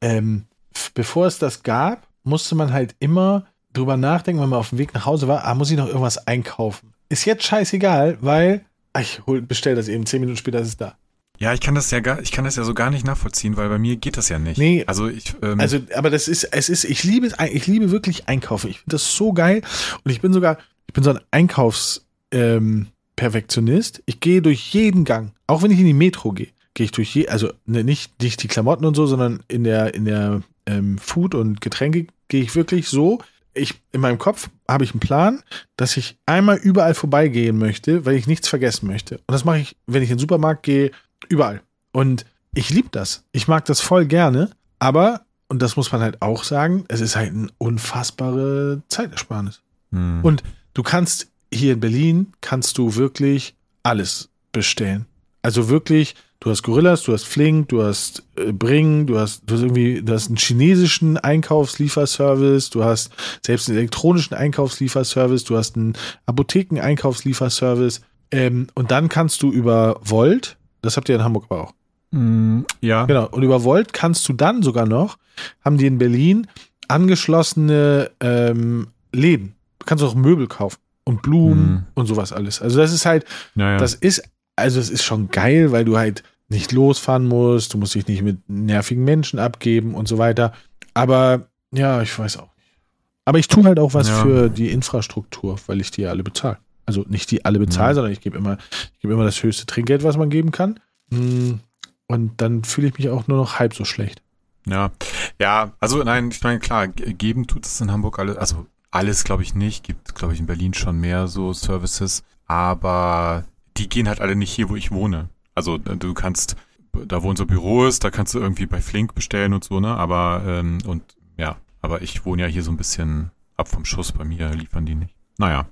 Speaker 2: ähm, bevor es das gab, musste man halt immer drüber nachdenken, wenn man auf dem Weg nach Hause war, ah, muss ich noch irgendwas einkaufen. Ist jetzt scheißegal, weil ach, ich bestell das eben, zehn Minuten später ist es da.
Speaker 3: Ja, ich kann das ja gar, ich kann das ja so gar nicht nachvollziehen, weil bei mir geht das ja nicht.
Speaker 2: Nee, also ich, ähm, also, aber das ist, es ist, ich liebe, ich liebe wirklich Einkaufen. Ich finde das so geil und ich bin sogar, ich bin so ein Einkaufs, ähm, Perfektionist. Ich gehe durch jeden Gang, auch wenn ich in die Metro gehe, gehe ich durch je, also ne, nicht, nicht die Klamotten und so, sondern in der, in der ähm, Food und Getränke gehe ich wirklich so. Ich, in meinem Kopf habe ich einen Plan, dass ich einmal überall vorbeigehen möchte, weil ich nichts vergessen möchte. Und das mache ich, wenn ich in den Supermarkt gehe, überall. Und ich liebe das. Ich mag das voll gerne, aber, und das muss man halt auch sagen, es ist halt eine unfassbare Zeitersparnis. Hm. Und du kannst hier in Berlin, kannst du wirklich alles bestellen. Also wirklich, du hast Gorillas, du hast Flink, du hast äh, Bring, du hast, du hast irgendwie, du hast einen chinesischen Einkaufslieferservice, du hast selbst einen elektronischen Einkaufslieferservice, du hast einen Apotheken-Einkaufslieferservice. Ähm, und dann kannst du über Volt, das habt ihr in Hamburg aber auch.
Speaker 3: Mm, ja.
Speaker 2: Genau. Und über Volt kannst du dann sogar noch, haben die in Berlin angeschlossene ähm, Läden. Du kannst auch Möbel kaufen und Blumen mm. und sowas alles. Also das ist halt, ja, ja. das ist also es ist schon geil, weil du halt nicht losfahren musst, du musst dich nicht mit nervigen Menschen abgeben und so weiter. Aber ja, ich weiß auch nicht. Aber ich tue halt auch was ja. für die Infrastruktur, weil ich die alle bezahle. Also nicht die alle bezahle, ja. sondern ich gebe immer, ich gebe immer das höchste Trinkgeld, was man geben kann. Hm. Und dann fühle ich mich auch nur noch halb so schlecht.
Speaker 3: Ja, ja, also nein, ich meine, klar, geben tut es in Hamburg alles, also alles glaube ich nicht, gibt glaube ich in Berlin schon mehr so Services, aber die gehen halt alle nicht hier, wo ich wohne. Also äh, du kannst, da wo unser Büro ist, da kannst du irgendwie bei Flink bestellen und so, ne? Aber, ähm, und ja, aber ich wohne ja hier so ein bisschen ab vom Schuss, bei mir liefern die nicht. Naja.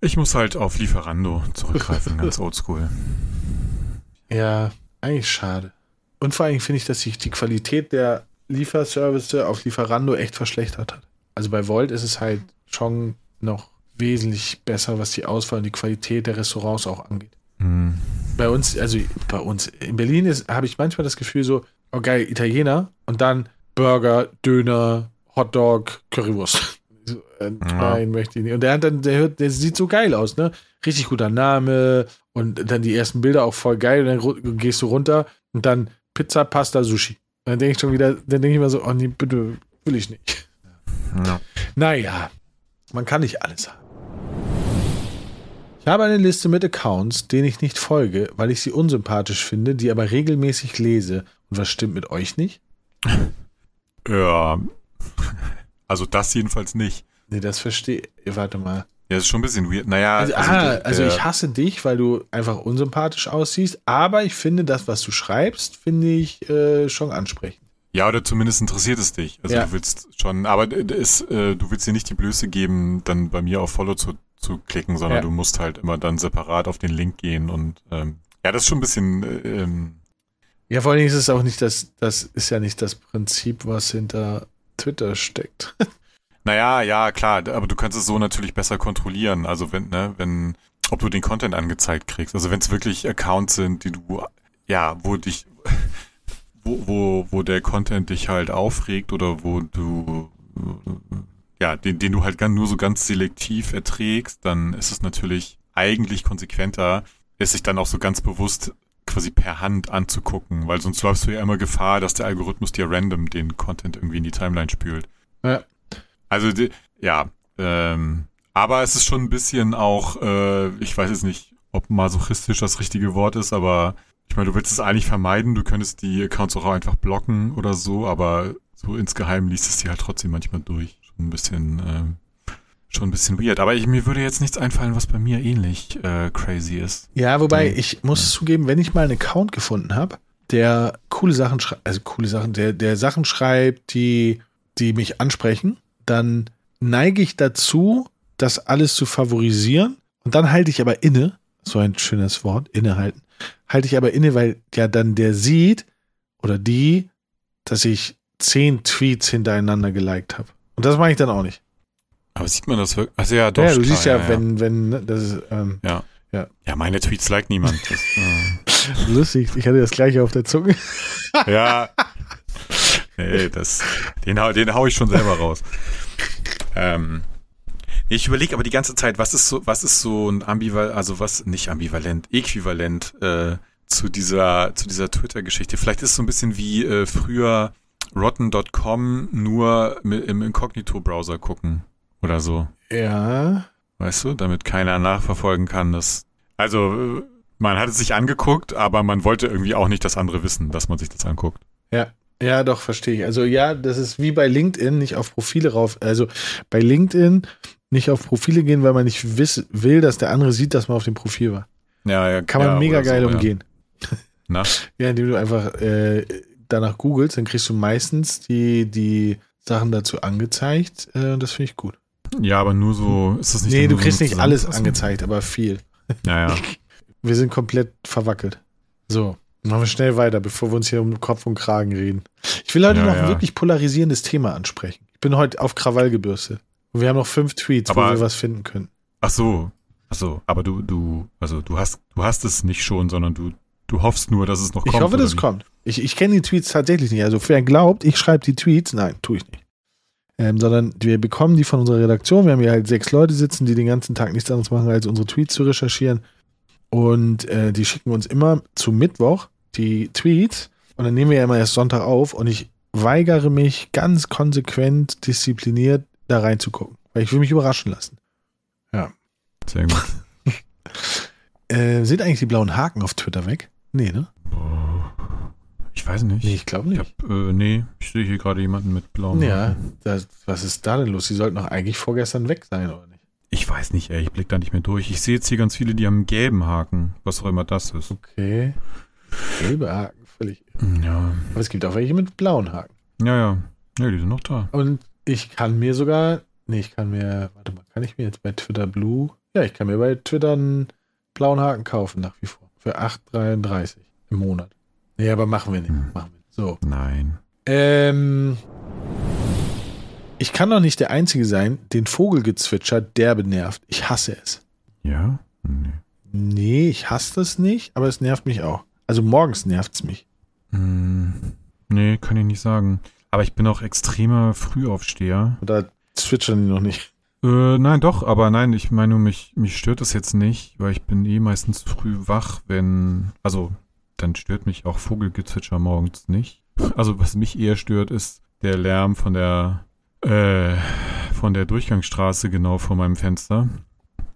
Speaker 3: Ich muss halt auf Lieferando zurückgreifen, ganz oldschool.
Speaker 2: Ja, eigentlich schade. Und vor allem finde ich, dass sich die Qualität der Lieferservice auf Lieferando echt verschlechtert hat. Also bei Volt ist es halt schon noch wesentlich besser, was die Auswahl und die Qualität der Restaurants auch angeht. Mhm. Bei uns, also bei uns in Berlin habe ich manchmal das Gefühl so, oh geil, Italiener und dann Burger, Döner, Hotdog, Currywurst. So, äh, ja. Nein, möchte ich nicht. Und der hat dann, der, hört, der sieht so geil aus, ne? Richtig guter Name und dann die ersten Bilder auch voll geil. Und dann gehst du runter und dann Pizza, Pasta, Sushi. Und dann denke ich schon wieder, dann denke ich mir so, oh nee, bitte, will ich nicht. Ja. Naja, man kann nicht alles haben. Ich habe eine Liste mit Accounts, denen ich nicht folge, weil ich sie unsympathisch finde, die aber regelmäßig lese. Und was stimmt mit euch nicht?
Speaker 3: Ja. Also das jedenfalls nicht.
Speaker 2: Nee, das verstehe ich. Warte mal.
Speaker 3: Ja, das ist schon ein bisschen weird. Naja,
Speaker 2: also, also, ah, also ich hasse dich, weil du einfach unsympathisch aussiehst, aber ich finde das, was du schreibst, finde ich äh, schon ansprechend.
Speaker 3: Ja, oder zumindest interessiert es dich. Also ja. du willst schon, aber es, äh, du willst dir nicht die Blöße geben, dann bei mir auf Follow zu zu klicken, sondern ja. du musst halt immer dann separat auf den Link gehen und ähm, ja, das ist schon ein bisschen. Ähm,
Speaker 2: ja, vor allen Dingen ist es auch nicht das, das ist ja nicht das Prinzip, was hinter Twitter steckt.
Speaker 3: Naja, ja, klar, aber du kannst es so natürlich besser kontrollieren. Also wenn, ne, wenn, ob du den Content angezeigt kriegst. Also wenn es wirklich Accounts sind, die du, ja, wo dich, wo, wo, wo der Content dich halt aufregt oder wo du ja, den, den du halt nur so ganz selektiv erträgst, dann ist es natürlich eigentlich konsequenter, es sich dann auch so ganz bewusst quasi per Hand anzugucken, weil sonst läufst du ja immer Gefahr, dass der Algorithmus dir random den Content irgendwie in die Timeline spült. Ja. Also, ja, ähm, aber es ist schon ein bisschen auch, äh, ich weiß jetzt nicht, ob masochistisch das richtige Wort ist, aber ich meine, du willst es eigentlich vermeiden, du könntest die Accounts auch einfach blocken oder so, aber so insgeheim liest es dir halt trotzdem manchmal durch ein bisschen, äh, schon ein bisschen weird. Aber ich, mir würde jetzt nichts einfallen, was bei mir ähnlich äh, crazy ist.
Speaker 2: Ja, wobei
Speaker 3: Nee.
Speaker 2: ich muss zugeben, wenn ich mal einen Account gefunden habe, der coole Sachen schreibt, also coole Sachen, der, der Sachen schreibt, die, die mich ansprechen, dann neige ich dazu, das alles zu favorisieren und dann halte ich aber inne, so ein schönes Wort, innehalten, halte ich aber inne, weil ja dann der sieht oder die, dass ich zehn Tweets hintereinander geliked habe. Und das mache ich dann auch nicht.
Speaker 3: Aber sieht man das wirklich? Also ja, doch.
Speaker 2: ja, du
Speaker 3: klar,
Speaker 2: siehst ja, wenn, wenn, ne, das ist, ähm,
Speaker 3: Ja.
Speaker 2: Ja.
Speaker 3: Ja, meine Tweets liked niemand. Das, äh,
Speaker 2: lustig, ich hatte das gleiche auf der Zunge.
Speaker 3: ja. Nee, das, den, hau- den hau ich schon selber raus. Ähm, ich überlege aber die ganze Zeit, was ist so, was ist so ein ambivalent, also was, nicht ambivalent, äquivalent äh, zu dieser, zu dieser Twitter-Geschichte. Vielleicht ist es so ein bisschen wie äh, früher rotten.com nur im Inkognito-Browser gucken oder so.
Speaker 2: Ja,
Speaker 3: Weißt du, damit keiner nachverfolgen kann, dass. Also, man hat es sich angeguckt, aber man wollte irgendwie auch nicht, dass andere wissen, dass man sich das anguckt.
Speaker 2: Ja, ja, doch, verstehe ich. Also ja, das ist wie bei LinkedIn, nicht auf Profile rauf. Also bei LinkedIn nicht auf Profile gehen, weil man nicht wiss, will, dass der andere sieht, dass man auf dem Profil war.
Speaker 3: Ja, ja,
Speaker 2: Kann man
Speaker 3: ja,
Speaker 2: mega
Speaker 3: oder so,
Speaker 2: geil
Speaker 3: ja.
Speaker 2: umgehen.
Speaker 3: Na?
Speaker 2: Ja, indem du einfach äh, danach googelst, dann kriegst du meistens die, die Sachen dazu angezeigt. Äh, und das finde ich gut.
Speaker 3: Ja, aber nur so ist das nicht.
Speaker 2: nee, du kriegst nicht alles angezeigt, aber viel.
Speaker 3: Ja, ja.
Speaker 2: Wir sind komplett verwackelt. So, machen wir schnell weiter, bevor wir uns hier um Kopf und Kragen reden. Ich will heute
Speaker 3: Ja,
Speaker 2: noch ein
Speaker 3: ja.
Speaker 2: wirklich polarisierendes Thema ansprechen. Ich bin heute auf Krawall gebürstet. Und wir haben noch fünf Tweets, wo
Speaker 3: Aber-
Speaker 2: wir was finden können.
Speaker 3: Ach so. Ach so. Aber du, du, also du hast, du hast es nicht schon, sondern du, du hoffst nur, dass es noch
Speaker 2: Ich
Speaker 3: kommt.
Speaker 2: hoffe,
Speaker 3: oder
Speaker 2: das
Speaker 3: wie?
Speaker 2: kommt. Ich, ich kenne die Tweets tatsächlich nicht. Also wer glaubt, ich schreibe die Tweets, nein, tue ich nicht. Ähm, sondern wir bekommen die von unserer Redaktion. Wir haben hier halt sechs Leute sitzen, die den ganzen Tag nichts anderes machen, als unsere Tweets zu recherchieren. Und äh, die schicken uns immer zu Mittwoch die Tweets. Und dann nehmen wir ja immer erst Sonntag auf. Und ich weigere mich ganz konsequent, diszipliniert da reinzugucken. Weil ich will mich überraschen lassen.
Speaker 3: Sehr gut.
Speaker 2: Äh, sind eigentlich die blauen Haken auf Twitter weg? Nee, ne?
Speaker 3: Ich weiß nicht.
Speaker 2: Nee, ich glaube
Speaker 3: ich
Speaker 2: nicht.
Speaker 3: hab, äh, nee, ich sehe hier gerade jemanden mit blauem
Speaker 2: Ja,
Speaker 3: Haken.
Speaker 2: das, was ist da denn los? Die sollten doch eigentlich vorgestern weg sein, oder nicht?
Speaker 3: Ich weiß nicht, ey, ich blick da nicht mehr durch. Ich sehe jetzt hier ganz viele, die haben einen gelben Haken, was auch immer das ist.
Speaker 2: Okay. Gelbe Haken, völlig.
Speaker 3: Ja,
Speaker 2: Aber es gibt auch welche mit blauen Haken.
Speaker 3: ja, ja. Ja, die sind noch da.
Speaker 2: Und ich kann mir sogar, nee, ich kann mir, warte mal, kann ich mir jetzt bei Twitter Blue, ja, ich kann mir bei Twitter einen blauen Haken kaufen, nach wie vor. Für 8,33 im Monat. Nee, aber machen wir nicht.
Speaker 3: Hm.
Speaker 2: Machen wir nicht. So.
Speaker 3: Nein.
Speaker 2: Ähm, ich kann doch nicht der Einzige sein, den Vogelgezwitscher derbe nervt. Ich hasse es.
Speaker 3: Ja? Nee.
Speaker 2: Nee, ich hasse das nicht, aber es nervt mich auch. Also morgens nervt es mich.
Speaker 3: Hm, nee, kann ich nicht sagen. Aber ich bin auch extremer Frühaufsteher.
Speaker 2: Oder zwitschern die noch nicht?
Speaker 3: Äh, nein, doch, aber nein, ich meine, nur, mich, mich stört das jetzt nicht, weil ich bin eh meistens früh wach, wenn, also, dann stört mich auch Vogelgezwitscher morgens nicht. Also, was mich eher stört, ist der Lärm von der, äh, von der Durchgangsstraße genau vor meinem Fenster.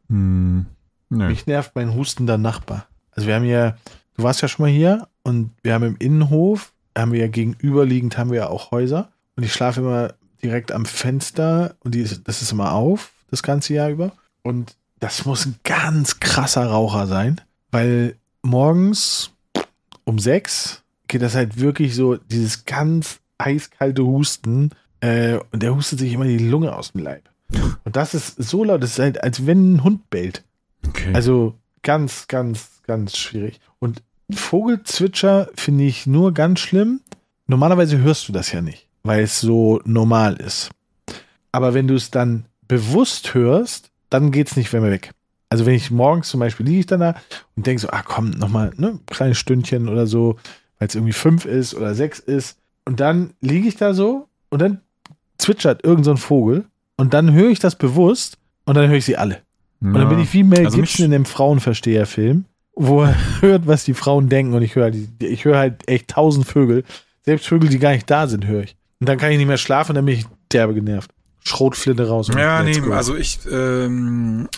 Speaker 3: Hm, nee.
Speaker 2: Mich nervt mein hustender Nachbar. Also wir haben ja, du warst ja schon mal hier und wir haben im Innenhof, haben wir ja gegenüberliegend haben wir ja auch Häuser und ich schlafe immer direkt am Fenster und die ist, das ist immer auf, das ganze Jahr über. Und das muss ein ganz krasser Raucher sein, weil morgens um sechs geht das halt wirklich so, dieses ganz eiskalte Husten äh, und der hustet sich immer die Lunge aus dem Leib. Und das ist so laut, das ist halt, als wenn ein Hund bellt.
Speaker 3: Okay.
Speaker 2: Also ganz, ganz, ganz schwierig. Und Vogelzwitscher finde ich nur ganz schlimm. Normalerweise hörst du das ja nicht, weil es so normal ist. Aber wenn du es dann bewusst hörst, dann geht es nicht mehr weg. Also wenn ich morgens zum Beispiel liege ich dann da und denke so, ah komm, nochmal ne, kleines Stündchen oder so, weil es irgendwie fünf ist oder sechs ist. Und dann liege ich da so und dann zwitschert irgend so ein Vogel und dann höre ich das bewusst und dann höre ich sie alle. Und dann bin ich wie Mel
Speaker 3: Also
Speaker 2: Gibson in dem Frauenversteher-Film, wo er hört, was die Frauen denken und ich höre ich höre halt echt tausend Vögel. Selbst Vögel, die gar nicht da sind, höre ich. Und dann kann ich nicht mehr schlafen dann bin ich derbe genervt. Schrotflinte raus. und
Speaker 3: Ja, nee,
Speaker 2: go.
Speaker 3: also ich, ähm,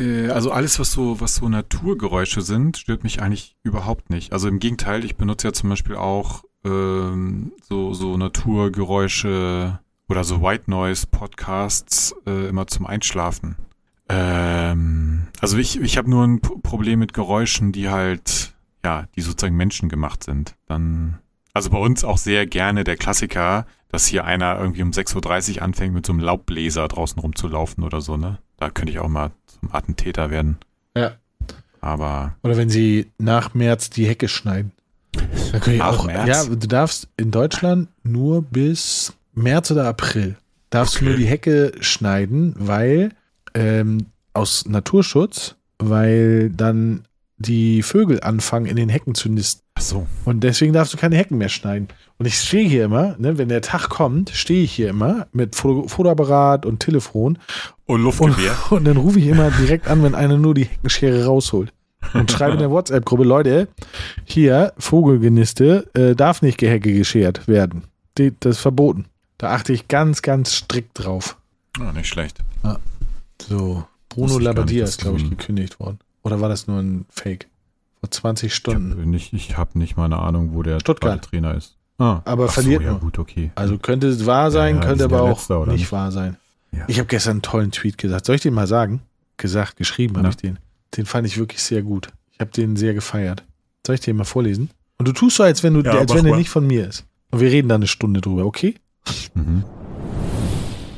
Speaker 3: äh, also alles, was so, was so Naturgeräusche sind, stört mich eigentlich überhaupt nicht. Also im Gegenteil, ich benutze ja zum Beispiel auch ähm, so, so Naturgeräusche oder so White Noise Podcasts äh, immer zum Einschlafen. Ähm, also ich, ich habe nur ein Problem mit Geräuschen, die halt, ja, die sozusagen menschengemacht sind. Dann, also bei uns auch sehr gerne der Klassiker, dass hier einer irgendwie um 6.30 Uhr anfängt, mit so einem Laubbläser draußen rumzulaufen oder so, ne? Da könnte ich auch mal zum Attentäter werden.
Speaker 2: Ja.
Speaker 3: Aber.
Speaker 2: Oder wenn sie nach März die Hecke schneiden. Da kann ich auch,
Speaker 3: März?
Speaker 2: Ja, du darfst in Deutschland nur bis März oder April darfst
Speaker 3: Okay.
Speaker 2: du nur die Hecke schneiden, weil ähm, aus Naturschutz, weil dann die Vögel anfangen in den Hecken zu nisten.
Speaker 3: Ach so.
Speaker 2: Und deswegen darfst du keine Hecken mehr schneiden. Und ich stehe hier immer, ne, wenn der Tag kommt, stehe ich hier immer mit Foto Fotoapparat und Telefon
Speaker 3: Und
Speaker 2: und,
Speaker 3: Luftgewehr.
Speaker 2: und dann rufe ich immer direkt an, wenn einer nur die Heckenschere rausholt. Und schreibe in der WhatsApp-Gruppe, Leute, hier, Vogelgeniste, äh, darf nicht Gehecke geschert werden. Die, das ist verboten. Da achte ich ganz, ganz strikt drauf.
Speaker 3: Oh, nicht schlecht.
Speaker 2: So, Bruno Labbadia ist, glaube ich, gekündigt worden. Oder war das nur ein Fake? Vor 20
Speaker 3: Ich
Speaker 2: Stunden.
Speaker 3: habe nicht, ich hab nicht mal eine Ahnung, wo der
Speaker 2: Stuttgart.
Speaker 3: Trainer ist. Ah,
Speaker 2: Aber
Speaker 3: ach
Speaker 2: verliert
Speaker 3: so, ja gut, okay.
Speaker 2: Also könnte es wahr sein,
Speaker 3: Ja,
Speaker 2: könnte aber auch
Speaker 3: Letzte,
Speaker 2: nicht
Speaker 3: nicht?
Speaker 2: wahr sein.
Speaker 3: Ja.
Speaker 2: Ich habe gestern einen tollen Tweet gesagt. Soll ich den mal sagen? Gesagt, geschrieben habe ich den. Den fand ich wirklich sehr gut. Ich habe den sehr gefeiert. Soll ich den mal vorlesen? Und du tust so, als wenn du,
Speaker 3: Ja,
Speaker 2: als wenn der nicht von mir ist. Und wir reden da eine Stunde drüber, okay?
Speaker 3: Mhm.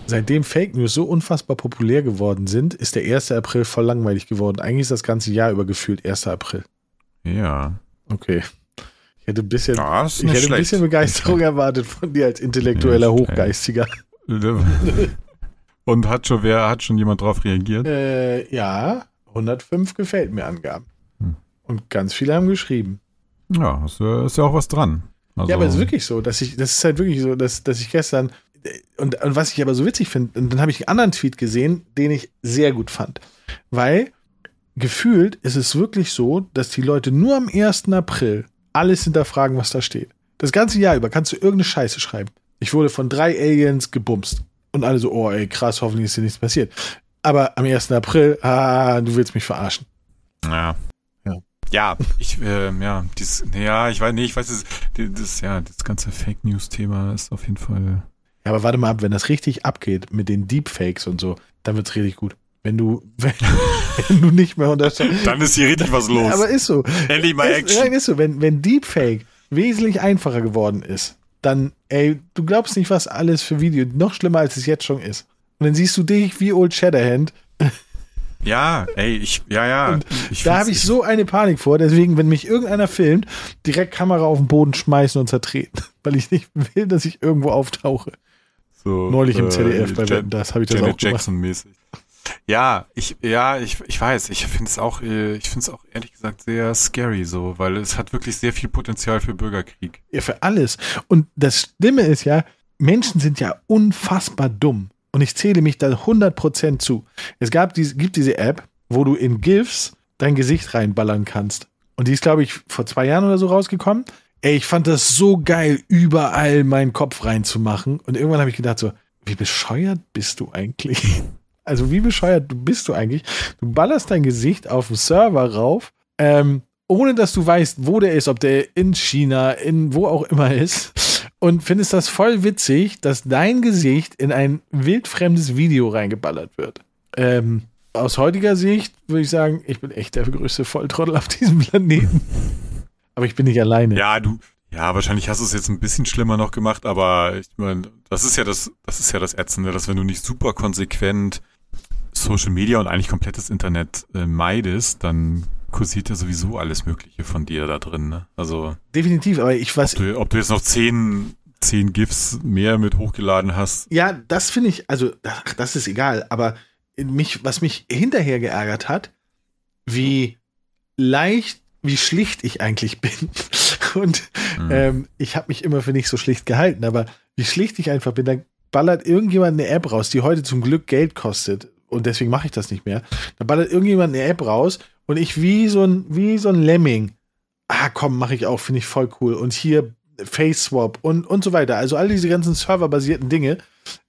Speaker 2: Seitdem Fake News so unfassbar populär geworden sind, ist der 1. April voll langweilig geworden. Eigentlich ist das ganze Jahr über gefühlt 1. April.
Speaker 3: Ja.
Speaker 2: Okay. Ich hätte ein bisschen,
Speaker 3: Ja,
Speaker 2: ich hätte ein bisschen Begeisterung erwartet von dir als intellektueller. Hochgeistiger.
Speaker 3: Und hat schon wer, hat schon jemand drauf reagiert?
Speaker 2: Äh, ja, 105 gefällt mir Angaben.
Speaker 3: Hm.
Speaker 2: Und ganz viele haben geschrieben.
Speaker 3: Ja, ist, ja- ist ja auch was dran. Also,
Speaker 2: ja, aber es ist wirklich so, dass ich, das ist halt wirklich so, dass, dass ich gestern, und, und was ich aber so witzig finde, dann habe ich einen anderen Tweet gesehen, den ich sehr gut fand. Weil gefühlt ist es wirklich so, dass die Leute nur am 1. April alles hinterfragen, was da steht. Das ganze Jahr über kannst du irgendeine Scheiße schreiben. Ich wurde von drei Aliens gebumst. Und alle so, oh ey, krass, hoffentlich ist dir nichts passiert. Aber am 1. April, ah, du willst mich verarschen.
Speaker 3: Ja.
Speaker 2: Ja.
Speaker 3: Ja, ich, ähm, ja, dies, ja, ich weiß, nee, ich weiß, das, das, ja, das ganze Fake News-Thema ist auf jeden Fall.
Speaker 2: Ja, aber warte mal ab, wenn das richtig abgeht mit den Deepfakes und so, dann wird's richtig gut. Wenn du, wenn, wenn du nicht mehr unterscheidest.
Speaker 3: Dann ist hier richtig was los.
Speaker 2: Aber ist so.
Speaker 3: Endlich mal Action.
Speaker 2: ist so. Wenn, wenn Deepfake wesentlich einfacher geworden ist, dann, ey, du glaubst nicht, was alles für Video, noch schlimmer als es jetzt schon ist. Und dann siehst du dich wie Old Shatterhand.
Speaker 3: Ja, ey, ich, ja, ja.
Speaker 2: Da habe ich so eine Panik vor. Deswegen, wenn mich irgendeiner filmt, direkt Kamera auf den Boden schmeißen und zertreten. Weil ich nicht will, dass ich irgendwo auftauche.
Speaker 3: so,
Speaker 2: Neulich im
Speaker 3: äh,
Speaker 2: ZDF bei
Speaker 3: Jan-
Speaker 2: das habe ich das
Speaker 3: Janet
Speaker 2: auch gemacht.
Speaker 3: Jackson mäßig. Ja, ich, ja, ich, ich weiß, ich finde es auch, äh, ich finde es auch ehrlich gesagt sehr scary so, weil es hat wirklich sehr viel Potenzial für Bürgerkrieg.
Speaker 2: Ja, für alles. Und das Schlimme ist ja, Menschen sind ja unfassbar dumm. Und ich zähle mich da 100% zu. Es gab diese, gibt diese App, wo du in GIFs dein Gesicht reinballern kannst. Und die ist, glaube ich, vor zwei Jahren oder so rausgekommen. Ey, ich fand das so geil, überall meinen Kopf reinzumachen. Und irgendwann habe ich gedacht so, wie bescheuert bist du eigentlich? Also wie bescheuert bist du eigentlich? Du ballerst dein Gesicht auf den Server rauf, ähm, ohne dass du weißt, wo der ist, ob der in China, in wo auch immer ist. Und findest das voll witzig, dass dein Gesicht in ein wildfremdes Video reingeballert wird. Ähm, aus heutiger Sicht würde ich sagen, ich bin echt der größte Volltrottel auf diesem Planeten. Aber ich bin nicht alleine.
Speaker 3: Ja, du, ja, wahrscheinlich hast du es jetzt ein bisschen schlimmer noch gemacht, aber ich meine, das ist ja das, das ist ja das Ätzende, dass wenn du nicht super konsequent Social Media und eigentlich komplettes Internet äh, meidest, dann kursiert ja sowieso alles Mögliche von dir da drin. Ne? Also
Speaker 2: Definitiv, aber ich weiß,
Speaker 3: ob du, ob du jetzt noch zehn, zehn GIFs mehr mit hochgeladen hast.
Speaker 2: Ja, das finde ich, also, ach, das ist egal, aber mich, was mich hinterher geärgert hat, wie leicht, wie schlicht ich eigentlich bin. Und
Speaker 3: Hm.
Speaker 2: ähm, ich habe mich immer für nicht so schlicht gehalten, aber wie schlicht ich einfach bin, dann ballert irgendjemand eine App raus, die heute zum Glück Geld kostet. Und deswegen mache ich das nicht mehr. Da ballert irgendjemand eine App raus und ich wie so ein, wie so ein Lemming. Ah, komm, mache ich auch, finde ich voll cool. Und hier Face Swap und, und so weiter. Also all diese ganzen serverbasierten Dinge.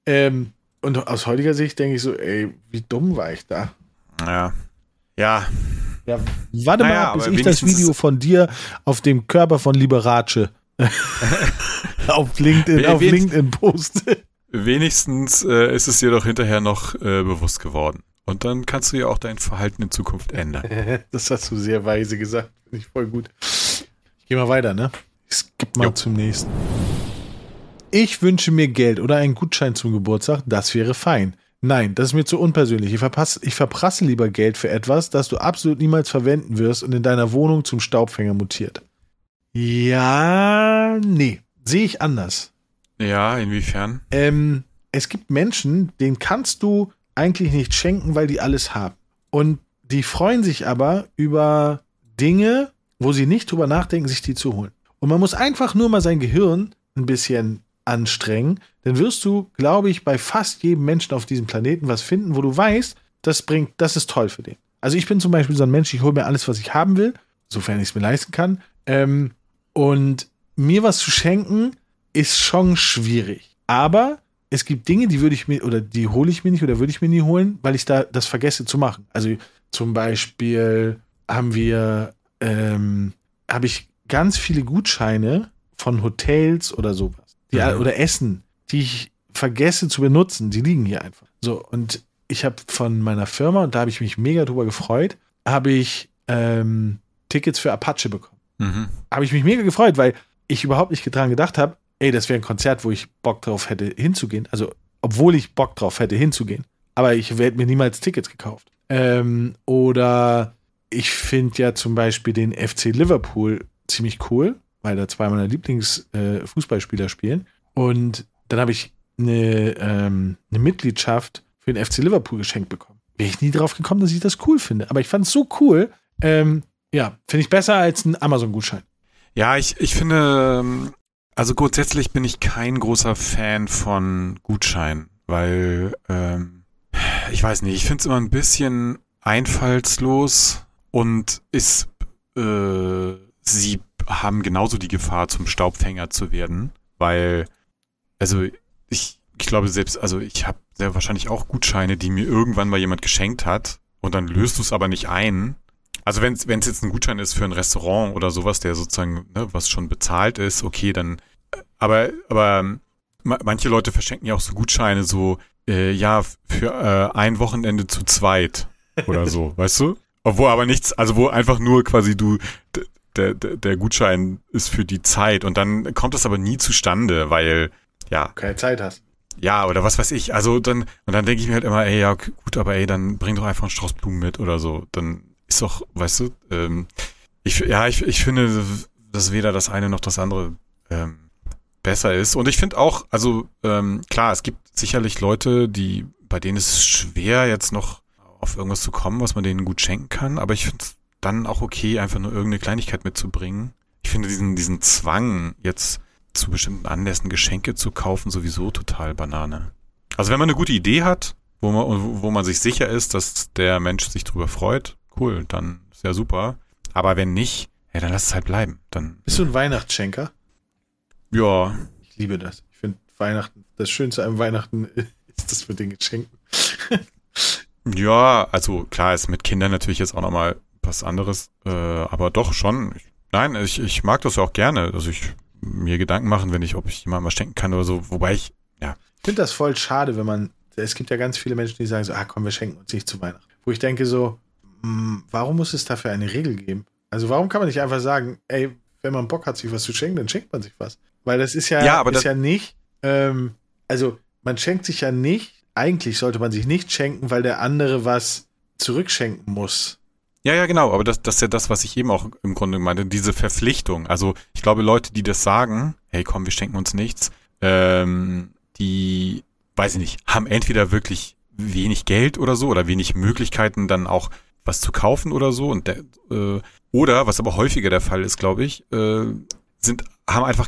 Speaker 2: Ähm, und aus heutiger Sicht denke ich so, ey, wie dumm war ich da?
Speaker 3: Ja. Ja,
Speaker 2: Ja, warte
Speaker 3: Naja,
Speaker 2: mal, bis ich das Video von dir auf dem Körper von Liberace auf LinkedIn, auf LinkedIn poste.
Speaker 3: Wenigstens äh, ist es dir doch hinterher noch äh, bewusst geworden. Und dann kannst du ja auch dein Verhalten in Zukunft ändern.
Speaker 2: das hast du sehr weise gesagt. Finde ich voll gut. Ich gehe mal weiter, ne? Ich skipp mal jo. zum nächsten. Ich wünsche mir Geld oder einen Gutschein zum Geburtstag, das wäre fein. Nein, das ist mir zu unpersönlich. Ich, verpasse, ich verprasse lieber Geld für etwas, das du absolut niemals verwenden wirst und in deiner Wohnung zum Staubfänger mutiert. Ja, nee. Sehe ich anders.
Speaker 3: Ja, inwiefern?
Speaker 2: Ähm, es gibt Menschen, denen kannst du eigentlich nicht schenken, weil die alles haben. Und die freuen sich aber über Dinge, wo sie nicht drüber nachdenken, sich die zu holen. Und man muss einfach nur mal sein Gehirn ein bisschen anstrengen, dann wirst du, glaube ich, bei fast jedem Menschen auf diesem Planeten was finden, wo du weißt, das bringt, das ist toll für den. Also ich bin zum Beispiel so ein Mensch, ich hole mir alles, was ich haben will, sofern ich es mir leisten kann. Ähm, und mir was zu schenken, ist schon schwierig. Aber es gibt Dinge, die würde ich mir, oder die hole ich mir nicht oder würde ich mir nie holen, weil ich da das vergesse zu machen. Also zum Beispiel haben wir, ähm, habe ich ganz viele Gutscheine von Hotels oder sowas die, mhm. oder Essen, die ich vergesse zu benutzen, die liegen hier einfach. So, und ich habe von meiner Firma, und da habe ich mich mega drüber gefreut, habe ich ähm, Tickets für Apache bekommen. Mhm. Habe ich mich mega gefreut, weil ich überhaupt nicht dran gedacht habe, ey, das wäre ein Konzert, wo ich Bock drauf hätte hinzugehen. Also, obwohl ich Bock drauf hätte hinzugehen. Aber ich hätte mir niemals Tickets gekauft. Ähm, oder ich finde ja zum Beispiel den FC Liverpool ziemlich cool weil da zwei meiner Lieblingsfußballspieler äh, spielen. Und dann habe ich eine, ähm, eine Mitgliedschaft für den FC Liverpool geschenkt bekommen. Wäre ich nie drauf gekommen, dass ich das cool finde. Aber ich fand es so cool. Ähm, ja, finde ich besser als ein Amazon-Gutschein.
Speaker 3: Ja, ich, ich finde, ähm, also grundsätzlich bin ich kein großer Fan von Gutscheinen, weil ähm, ich weiß nicht, ich finde es immer ein bisschen einfallslos und ist äh, sie haben genauso die Gefahr, zum Staubfänger zu werden, weil, also ich, ich glaube selbst, also ich habe sehr wahrscheinlich auch Gutscheine, die mir irgendwann mal jemand geschenkt hat und dann löst du es aber nicht ein. Also wenn es jetzt ein Gutschein ist für ein Restaurant oder sowas, der sozusagen, ne, was schon bezahlt ist, okay, dann, aber, aber manche Leute verschenken ja auch so Gutscheine so, äh, ja, für äh, ein Wochenende zu zweit oder so, weißt du? Obwohl aber nichts, also wo einfach nur quasi du der, der, der Gutschein ist für die Zeit und dann kommt das aber nie zustande, weil, ja.
Speaker 2: Keine Zeit hast.
Speaker 3: Ja, oder was weiß ich. Also dann, und dann denke ich mir halt immer, ey, ja, gut, aber ey, dann bring doch einfach einen Strauß Blumen mit oder so. Dann ist doch, weißt du, ähm, ich, ja, ich, ich finde, dass weder das eine noch das andere ähm, besser ist. Und ich finde auch, also ähm, klar, es gibt sicherlich Leute, die, bei denen es schwer, jetzt noch auf irgendwas zu kommen, was man denen gut schenken kann. Aber ich finde es dann auch okay, einfach nur irgendeine Kleinigkeit mitzubringen. Ich finde diesen, diesen Zwang, jetzt zu bestimmten Anlässen Geschenke zu kaufen, sowieso total Banane. Also wenn man eine gute Idee hat, wo man, wo man sich sicher ist, dass der Mensch sich drüber freut, cool, dann ist ja super. Aber wenn nicht, ja, dann lass es halt bleiben. Dann,
Speaker 2: Bist du ein Weihnachtsschenker?
Speaker 3: Ja.
Speaker 2: Ich liebe das. Ich finde Weihnachten, das Schönste an Weihnachten ist das mit den Geschenken.
Speaker 3: ja, also klar ist mit Kindern natürlich jetzt auch nochmal was anderes, äh, aber doch schon. Ich, nein, ich, ich mag das ja auch gerne. Also ich mir Gedanken machen, wenn ich, ob ich jemandem was schenken kann oder so, wobei ich, ja.
Speaker 2: Ich finde das voll schade, wenn man, es gibt ja ganz viele Menschen, die sagen so, ah komm, wir schenken uns nicht zu Weihnachten. Wo ich denke so, warum muss es dafür eine Regel geben? Also warum kann man nicht einfach sagen, ey, wenn man Bock hat, sich was zu schenken, dann schenkt man sich was. Weil das ist ja,
Speaker 3: ja, aber
Speaker 2: ist ja nicht, ähm, also man schenkt sich ja nicht, eigentlich sollte man sich nicht schenken, weil der andere was zurückschenken muss.
Speaker 3: Ja, ja, genau, aber das, das ist ja das, was ich eben auch im Grunde meinte, diese Verpflichtung. Also ich glaube, Leute, die das sagen, hey komm, wir schenken uns nichts, ähm, die, weiß ich nicht, haben entweder wirklich wenig Geld oder so oder wenig Möglichkeiten, dann auch was zu kaufen oder so. Und der, äh, oder, was aber häufiger der Fall ist, glaube ich, äh, sind, haben einfach,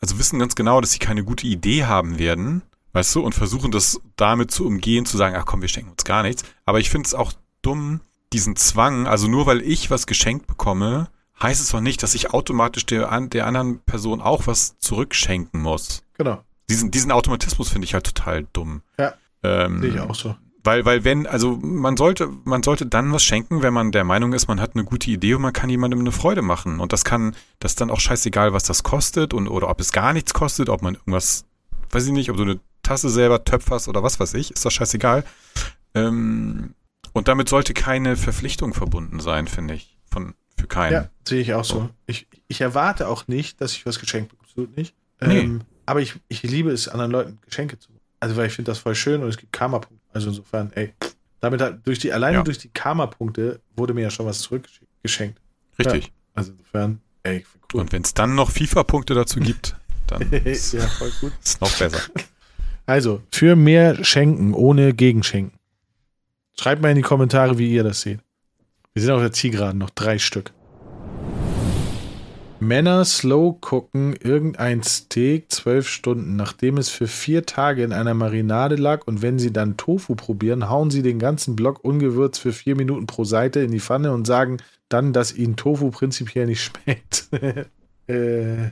Speaker 3: also wissen ganz genau, dass sie keine gute Idee haben werden, weißt du, und versuchen das damit zu umgehen, zu sagen, ach komm, wir schenken uns gar nichts. Aber ich finde es auch dumm, diesen Zwang, also nur weil ich was geschenkt bekomme, heißt es doch nicht, dass ich automatisch der, der anderen Person auch was zurückschenken muss.
Speaker 2: Genau.
Speaker 3: Diesen, diesen Automatismus finde ich halt total dumm.
Speaker 2: Ja. Ähm, Sehe ich auch so.
Speaker 3: Weil, weil wenn, also man sollte, man sollte dann was schenken, wenn man der Meinung ist, man hat eine gute Idee und man kann jemandem eine Freude machen. Und das kann, das ist dann auch scheißegal, was das kostet und oder ob es gar nichts kostet, ob man irgendwas, weiß ich nicht, ob du eine Tasse selber töpferst oder was weiß ich, ist doch scheißegal. Ähm, und damit sollte keine Verpflichtung verbunden sein, finde ich. Von, für keinen. Ja,
Speaker 2: sehe ich auch so. Ich, ich erwarte auch nicht, dass ich was geschenkt bekomme. Absolut nicht. Nee. Ähm, aber ich, ich liebe es, anderen Leuten Geschenke zu machen. Also, weil ich finde das voll schön und es gibt Karma-Punkte. Also insofern, ey, damit hat, durch die, alleine ja. durch die Karma-Punkte wurde mir ja schon was zurückgeschenkt.
Speaker 3: Richtig.
Speaker 2: Ja, also insofern, ey,
Speaker 3: cool. Und wenn es dann noch FIFA-Punkte dazu gibt, dann ist,
Speaker 2: ja, voll gut.
Speaker 3: ist noch besser.
Speaker 2: Also, für mehr Schenken ohne Gegenschenken. Schreibt mal in die Kommentare, wie ihr das seht. Wir sind auf der Zielgeraden, noch drei Stück. Männer slow gucken irgendein Steak zwölf Stunden, nachdem es für vier Tage in einer Marinade lag und wenn sie dann Tofu probieren, hauen sie den ganzen Block ungewürzt für vier Minuten pro Seite in die Pfanne und sagen dann, dass ihnen Tofu prinzipiell nicht schmeckt.
Speaker 3: äh.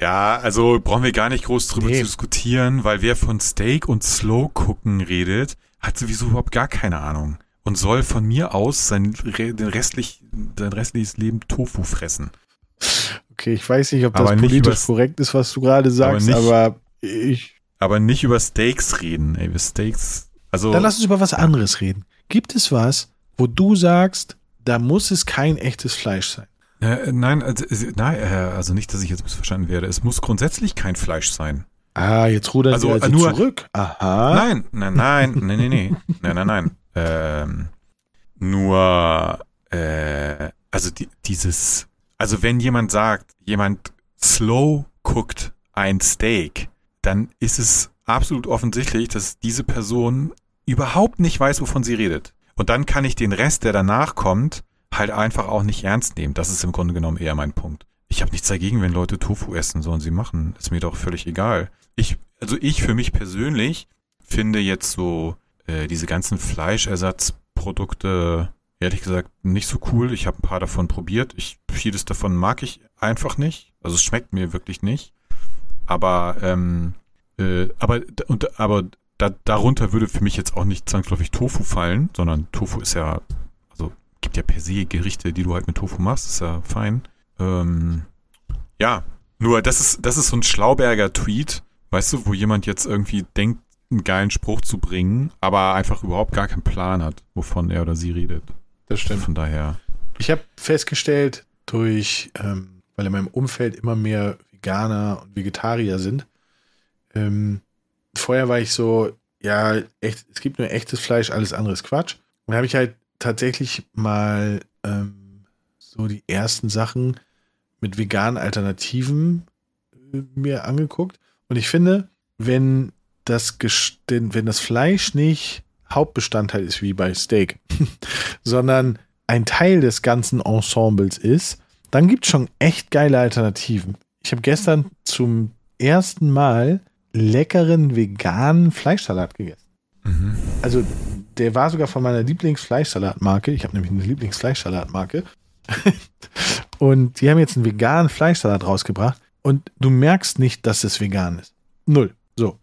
Speaker 3: Ja, also brauchen wir gar nicht groß drüber nee. zu diskutieren, weil wer von Steak und Slow gucken redet, hat sowieso überhaupt gar keine Ahnung und soll von mir aus sein, den restlich, sein restliches Leben Tofu fressen.
Speaker 2: Okay, ich weiß nicht, ob das politisch korrekt ist, was du gerade sagst, aber, nicht, aber, ich.
Speaker 3: Aber nicht über Steaks reden, ey, über Steaks. Also.
Speaker 2: Dann lass uns über was anderes reden. Gibt es was, wo du sagst, da muss es kein echtes Fleisch sein?
Speaker 3: Äh, nein, also, nein, äh, also nicht, dass ich jetzt missverstanden werde. Es muss grundsätzlich kein Fleisch sein.
Speaker 2: Ah, jetzt rudern also, also nur, zurück.
Speaker 3: Aha. Nein, nein, nein, nein, nein, nein, nein, nein, nein. Ähm, nur, äh, also die, dieses also wenn jemand sagt, jemand slow cookt ein Steak, dann ist es absolut offensichtlich, dass diese Person überhaupt nicht weiß, wovon sie redet. Und dann kann ich den Rest, der danach kommt, halt einfach auch nicht ernst nehmen. Das ist im Grunde genommen eher mein Punkt. Ich habe nichts dagegen, wenn Leute Tofu essen, sollen sie machen. Ist mir doch völlig egal. Ich, also ich für mich persönlich finde jetzt so äh, diese ganzen Fleischersatzprodukte ehrlich gesagt nicht so cool. Ich habe ein paar davon probiert. Ich, vieles davon mag ich einfach nicht. Also es schmeckt mir wirklich nicht. Aber, ähm, äh, aber, und, aber da, darunter würde für mich jetzt auch nicht zwangsläufig Tofu fallen, sondern Tofu ist ja, also gibt ja per se Gerichte, die du halt mit Tofu machst, ist ja fein. Ähm, ja, nur das ist, das ist so ein Schlauberger Tweet, weißt du, wo jemand jetzt irgendwie denkt, einen geilen Spruch zu bringen, aber einfach überhaupt gar keinen Plan hat, wovon er oder sie redet.
Speaker 2: Das stimmt.
Speaker 3: Von daher.
Speaker 2: Ich habe festgestellt, durch, ähm, weil in meinem Umfeld immer mehr Veganer und Vegetarier sind, ähm, vorher war ich so, ja, echt, es gibt nur echtes Fleisch, alles andere ist Quatsch. Und da habe ich halt tatsächlich mal ähm, so die ersten Sachen mit veganen Alternativen äh, mir angeguckt. Und ich finde, wenn das, wenn das Fleisch nicht Hauptbestandteil ist wie bei Steak, sondern ein Teil des ganzen Ensembles ist, dann gibt es schon echt geile Alternativen. Ich habe gestern zum ersten Mal leckeren veganen Fleischsalat gegessen. Mhm. Also der war sogar von meiner Lieblingsfleischsalatmarke. Ich habe nämlich eine Lieblingsfleischsalatmarke. und die haben jetzt einen veganen Fleischsalat rausgebracht. Und du merkst nicht, dass es vegan ist. Null. So.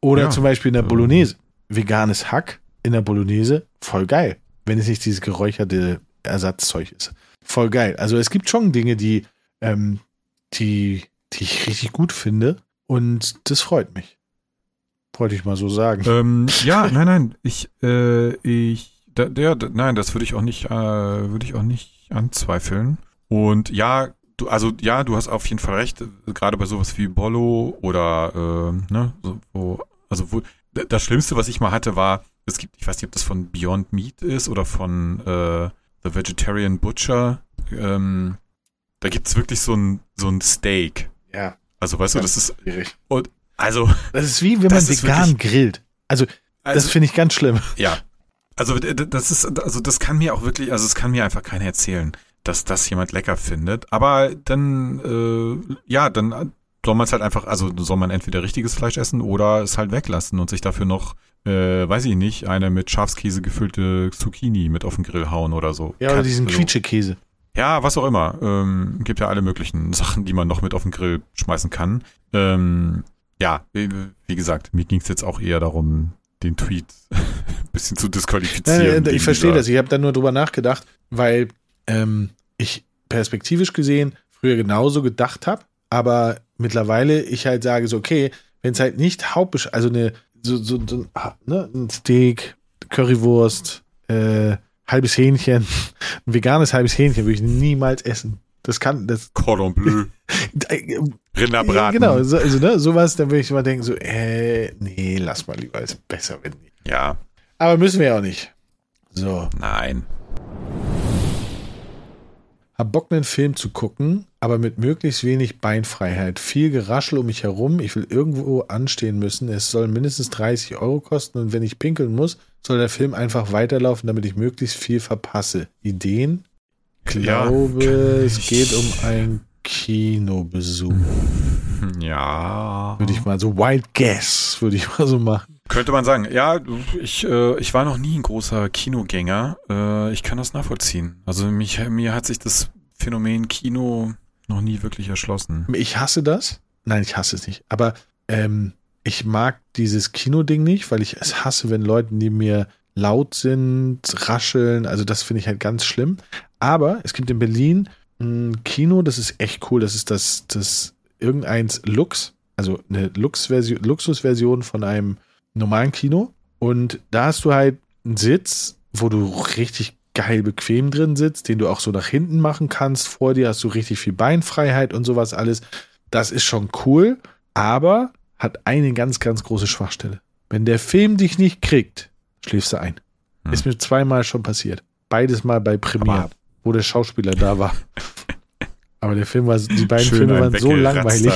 Speaker 2: Oder ja. zum Beispiel in der Bolognese. Veganes Hack in der Bolognese, voll geil. Wenn es nicht dieses geräucherte Ersatzzeug ist. Voll geil. Also es gibt schon Dinge, die, ähm, die, die ich richtig gut finde. Und das freut mich. Wollte ich mal so sagen.
Speaker 3: Ähm, ja, nein, nein. Ich, äh, ich, der, der, nein, das würde ich auch nicht, äh, würde ich auch nicht anzweifeln. Und ja, du, also ja, du hast auf jeden Fall recht. Gerade bei sowas wie Bollo oder, äh, ne, so, wo, also wo, das Schlimmste, was ich mal hatte, war, es gibt, ich weiß nicht, ob das von Beyond Meat ist oder von äh, The Vegetarian Butcher. Ähm, da gibt es wirklich so ein, so ein Steak.
Speaker 2: Ja.
Speaker 3: Also weißt du, das ist. Schwierig. Und, also.
Speaker 2: Das ist wie wenn man vegan wirklich, grillt. Also, also das finde ich ganz schlimm.
Speaker 3: Ja. Also das ist, also das kann mir auch wirklich, also es kann mir einfach keiner erzählen, dass das jemand lecker findet. Aber dann, äh, ja, dann soll man es halt einfach, also soll man entweder richtiges Fleisch essen oder es halt weglassen und sich dafür noch äh, weiß ich nicht, eine mit Schafskäse gefüllte Zucchini mit auf den Grill hauen oder so.
Speaker 2: Ja, oder diesen also, Quietschekäse.
Speaker 3: Ja, was auch immer. Ähm, gibt ja alle möglichen Sachen, die man noch mit auf den Grill schmeißen kann. Ähm, ja, wie, gesagt, mir ging es jetzt auch eher darum, den Tweet ein bisschen zu disqualifizieren.
Speaker 2: Nein, nein, ich verstehe das. Ich habe da nur drüber nachgedacht, weil ähm, ich perspektivisch gesehen früher genauso gedacht habe, aber mittlerweile ich halt sage so, okay, wenn es halt nicht Hauptbesch also eine so, so, so ne, ein Steak, Currywurst, äh, halbes Hähnchen, ein veganes halbes Hähnchen würde ich niemals essen. Das kann, das.
Speaker 3: Cordon Bleu. Rinderbraten.
Speaker 2: Genau, so, also, ne, sowas, da würde ich mal denken, so, äh, nee, lass mal lieber, ist besser, wenn nicht.
Speaker 3: Ja.
Speaker 2: Aber müssen wir ja auch nicht. So.
Speaker 3: Nein.
Speaker 2: Hab Bock, einen Film zu gucken, aber mit möglichst wenig Beinfreiheit. Viel Geraschel um mich herum. Ich will irgendwo anstehen müssen. Es soll mindestens 30 Euro kosten und wenn ich pinkeln muss, soll der Film einfach weiterlaufen, damit ich möglichst viel verpasse. Ideen? glaube, ja, es geht um einen Kinobesuch.
Speaker 3: Ja.
Speaker 2: Würde ich mal so Wild Guess, würde ich mal so machen.
Speaker 3: Könnte man sagen. Ja, ich, äh, ich war noch nie ein großer Kinogänger. Äh, ich kann das nachvollziehen. Also mich, mir hat sich das Phänomen Kino noch nie wirklich erschlossen.
Speaker 2: Ich hasse das. Nein, ich hasse es nicht. Aber ähm, ich mag dieses Kinoding nicht, weil ich es hasse, wenn Leute neben mir laut sind, rascheln. Also das finde ich halt ganz schlimm. Aber es gibt in Berlin ein Kino, das ist echt cool. Das ist das, das irgendeins Lux, also eine Lux-Version, Luxusversion von einem normalen Kino. Und da hast du halt einen Sitz, wo du richtig geil bequem drin sitzt, den du auch so nach hinten machen kannst. Vor dir hast du richtig viel Beinfreiheit und sowas alles. Das ist schon cool, aber hat eine ganz, ganz große Schwachstelle. Wenn der Film dich nicht kriegt, schläfst du ein. Hm. Ist mir zweimal schon passiert. Beides mal bei Premiere wo der Schauspieler da war. Aber der Film war, die beiden Schön Filme waren so langweilig,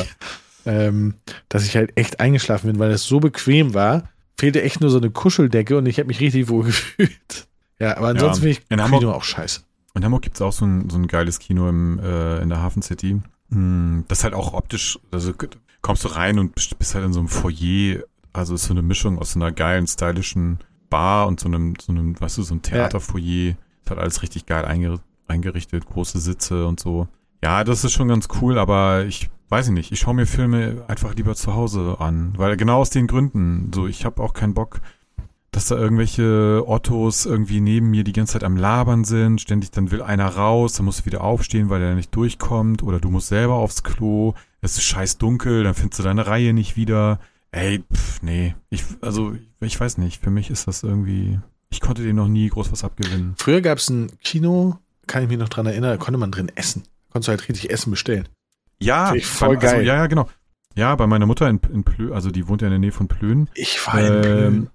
Speaker 2: ähm, dass ich halt echt eingeschlafen bin, weil es so bequem war. Fehlte echt nur so eine Kuscheldecke und ich habe mich richtig wohl gefühlt. Ja, aber ansonsten ja, finde ich Hamburg, Kino auch scheiße.
Speaker 3: In Hamburg gibt es auch so ein, so ein geiles Kino im, äh, in der Hafen City. Hm, das halt auch optisch, also kommst du rein und bist halt in so einem Foyer. Also ist so eine Mischung aus so einer geilen, stylischen Bar und so einem, so einem, weißt du, so ein Theaterfoyer. Ja. Ist halt alles richtig geil eingerichtet, große Sitze und so. Ja, das ist schon ganz cool, aber ich weiß nicht, ich schaue mir Filme einfach lieber zu Hause an, weil genau aus den Gründen, so ich habe auch keinen Bock, dass da irgendwelche Ottos irgendwie neben mir die ganze Zeit am Labern sind, ständig dann will einer raus, dann musst du wieder aufstehen, weil er nicht durchkommt oder du musst selber aufs Klo, es ist scheiß dunkel, dann findest du deine Reihe nicht wieder. Ey, pff, nee, ich also ich weiß nicht, für mich ist das irgendwie ich konnte dir noch nie groß was abgewinnen.
Speaker 2: Früher gab es ein Kino kann ich mich noch dran erinnern, da konnte man drin essen. Konntest du halt richtig Essen bestellen.
Speaker 3: Ja, voll beim, geil. Also, ja, ja, genau. Ja, bei meiner Mutter in, in Plön, also die wohnt ja in der Nähe von Plön.
Speaker 2: Ich war in Plön. Ähm,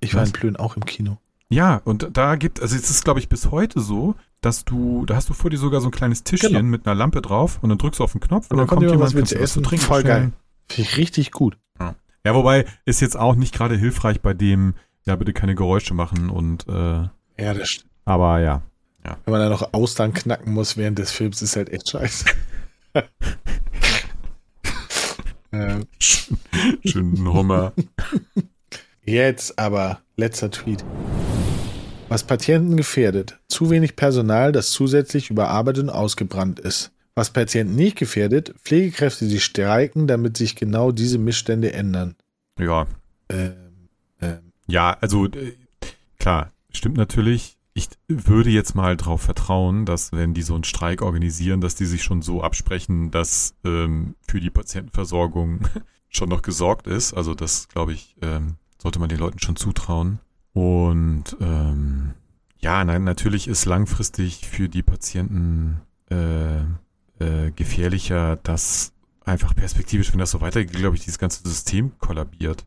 Speaker 2: ich war in Plön auch im Kino.
Speaker 3: Ja, und da gibt, also es ist, glaube ich, bis heute so, dass du, da hast du vor dir sogar so ein kleines Tischchen genau. mit einer Lampe drauf und dann drückst du auf den Knopf und, und dann, kommt jemand,
Speaker 2: was du essen, trinken. Voll geil. Finde ich richtig gut.
Speaker 3: Ja. ja, wobei ist jetzt auch nicht gerade hilfreich bei dem, ja, bitte keine Geräusche machen und äh,
Speaker 2: Ja, das stimmt.
Speaker 3: Aber ja.
Speaker 2: Ja. Wenn man dann noch Austern knacken muss während des Films, ist halt echt scheiße.
Speaker 3: Ähm. Schönen Hummer.
Speaker 2: Jetzt aber letzter Tweet. Was Patienten gefährdet. Zu wenig Personal, das zusätzlich überarbeitet und ausgebrannt ist. Was Patienten nicht gefährdet, Pflegekräfte, die streiken, damit sich genau diese Missstände ändern.
Speaker 3: Ja. Ähm, ähm. Ja, also äh, klar, stimmt natürlich ich würde jetzt mal darauf vertrauen, dass wenn die so einen Streik organisieren, dass die sich schon so absprechen, dass ähm, für die Patientenversorgung schon noch gesorgt ist. Also das, glaube ich, ähm, sollte man den Leuten schon zutrauen. Und ähm, ja, nein, natürlich ist langfristig für die Patienten äh, äh, gefährlicher, dass einfach perspektivisch, wenn das so weitergeht, glaube ich, dieses ganze System kollabiert.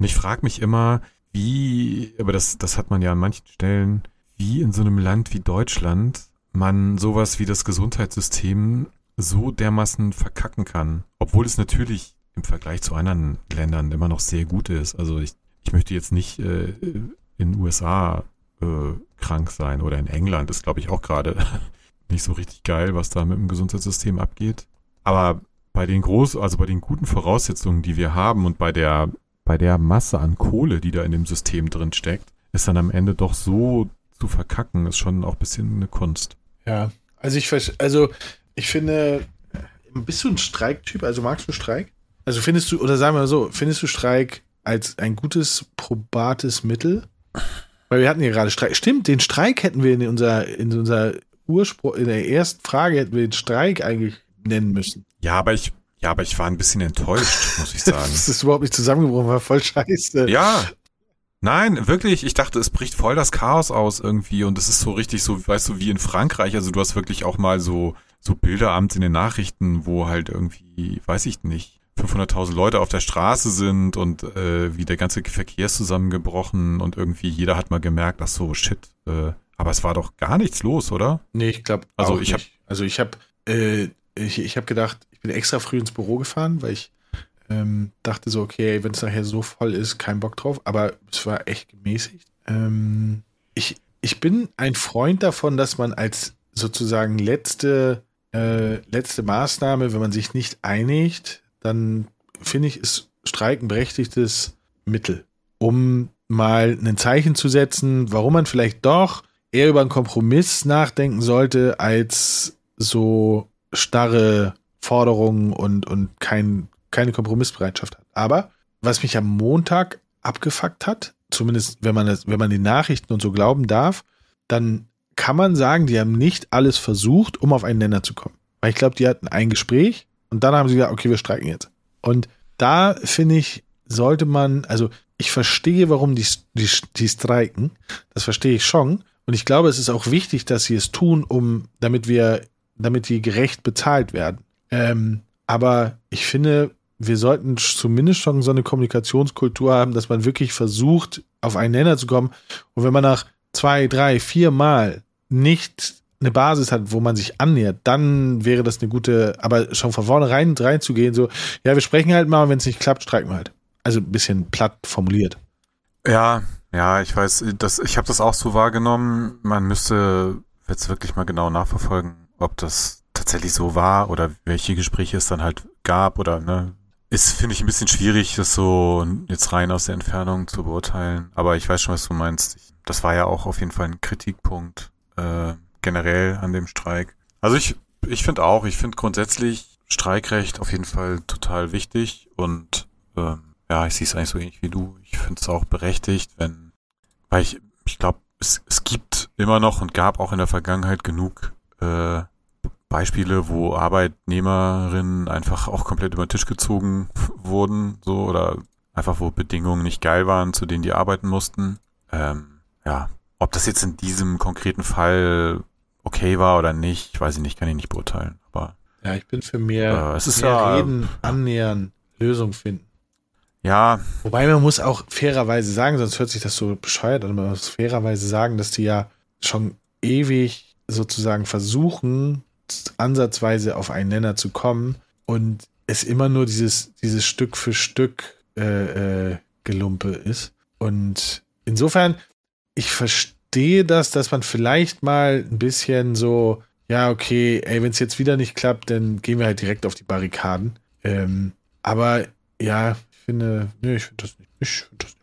Speaker 3: Und ich frage mich immer, wie, aber das, das hat man ja an manchen Stellen wie in so einem Land wie Deutschland man sowas wie das Gesundheitssystem so dermaßen verkacken kann. Obwohl es natürlich im Vergleich zu anderen Ländern immer noch sehr gut ist. Also ich, ich möchte jetzt nicht äh, in USA äh, krank sein oder in England ist, glaube ich, auch gerade nicht so richtig geil, was da mit dem Gesundheitssystem abgeht. Aber bei den groß, also bei den guten Voraussetzungen, die wir haben und bei der, bei der Masse an Kohle, die da in dem System drin steckt, ist dann am Ende doch so zu verkacken, ist schon auch ein bisschen eine Kunst.
Speaker 2: Ja, also ich, also ich finde, bist du ein Streiktyp? Also magst du Streik? Also findest du, oder sagen wir mal so, findest du Streik als ein gutes, probates Mittel? Weil wir hatten ja gerade Streik. Stimmt, den Streik hätten wir in unserer, in unserer Ursprung, in der ersten Frage hätten wir den Streik eigentlich nennen müssen.
Speaker 3: Ja, aber ich, Ja, aber ich war ein bisschen enttäuscht, muss ich sagen.
Speaker 2: das ist überhaupt nicht zusammengebrochen, war voll scheiße.
Speaker 3: Ja. Nein, wirklich, ich dachte, es bricht voll das Chaos aus irgendwie und es ist so richtig so, weißt du, wie in Frankreich, also du hast wirklich auch mal so, so Bilder abends in den Nachrichten, wo halt irgendwie, weiß ich nicht, 500.000 Leute auf der Straße sind und äh, wie der ganze Verkehr ist zusammengebrochen und irgendwie jeder hat mal gemerkt, ach so, shit, äh, aber es war doch gar nichts los, oder?
Speaker 2: Nee, ich glaube
Speaker 3: Also ich habe
Speaker 2: also ich habe äh, ich, ich habe gedacht, ich bin extra früh ins Büro gefahren, weil ich ähm, dachte so, okay, wenn es nachher so voll ist, kein Bock drauf, aber es war echt gemäßigt. Ähm, ich, ich bin ein Freund davon, dass man als sozusagen letzte, äh, letzte Maßnahme, wenn man sich nicht einigt, dann finde ich, ist Streiken berechtigtes Mittel, um mal ein Zeichen zu setzen, warum man vielleicht doch eher über einen Kompromiss nachdenken sollte, als so starre Forderungen und, und kein, keine Kompromissbereitschaft hat. Aber was mich am Montag abgefuckt hat, zumindest wenn man, das, wenn man die Nachrichten und so glauben darf, dann kann man sagen, die haben nicht alles versucht, um auf einen Nenner zu kommen. Weil ich glaube, die hatten ein Gespräch und dann haben sie gesagt, okay, wir streiken jetzt. Und da finde ich, sollte man, also ich verstehe, warum die, die, die streiken. Das verstehe ich schon. Und ich glaube, es ist auch wichtig, dass sie es tun, um, damit wir, damit die gerecht bezahlt werden. Ähm, aber ich finde, wir sollten zumindest schon so eine Kommunikationskultur haben, dass man wirklich versucht, auf einen Nenner zu kommen. Und wenn man nach zwei, drei, vier Mal nicht eine Basis hat, wo man sich annähert, dann wäre das eine gute, aber schon von vornherein reinzugehen, so, ja, wir sprechen halt mal, wenn es nicht klappt, streiken wir halt. Also ein bisschen platt formuliert.
Speaker 3: Ja, ja, ich weiß, das, ich habe das auch so wahrgenommen. Man müsste jetzt wirklich mal genau nachverfolgen, ob das tatsächlich so war oder welche Gespräche es dann halt gab oder ne. Ist, finde ich, ein bisschen schwierig, das so jetzt rein aus der Entfernung zu beurteilen. Aber ich weiß schon, was du meinst. Das war ja auch auf jeden Fall ein Kritikpunkt äh, generell an dem Streik. Also ich, ich finde auch, ich finde grundsätzlich Streikrecht auf jeden Fall total wichtig und ähm, ja, ich sehe es eigentlich so ähnlich wie du. Ich finde es auch berechtigt, wenn, weil ich, ich glaube, es, es gibt immer noch und gab auch in der Vergangenheit genug äh, Beispiele, wo Arbeitnehmerinnen einfach auch komplett über den Tisch gezogen wurden, so oder einfach wo Bedingungen nicht geil waren, zu denen die arbeiten mussten. Ähm, ja, ob das jetzt in diesem konkreten Fall okay war oder nicht, weiß ich nicht, kann ich nicht beurteilen. Aber
Speaker 2: ja, ich bin für mehr,
Speaker 3: äh, es ist
Speaker 2: mehr
Speaker 3: ja,
Speaker 2: reden, annähern, Lösung finden.
Speaker 3: Ja.
Speaker 2: Wobei man muss auch fairerweise sagen, sonst hört sich das so bescheuert an, man muss fairerweise sagen, dass die ja schon ewig sozusagen versuchen, ansatzweise auf einen Nenner zu kommen und es immer nur dieses, dieses Stück für Stück äh, äh, Gelumpe ist. Und insofern, ich verstehe das, dass man vielleicht mal ein bisschen so, ja, okay, ey, wenn es jetzt wieder nicht klappt, dann gehen wir halt direkt auf die Barrikaden. Ähm, aber ja, ich finde, nee, ich finde das nicht. Ich finde das nicht.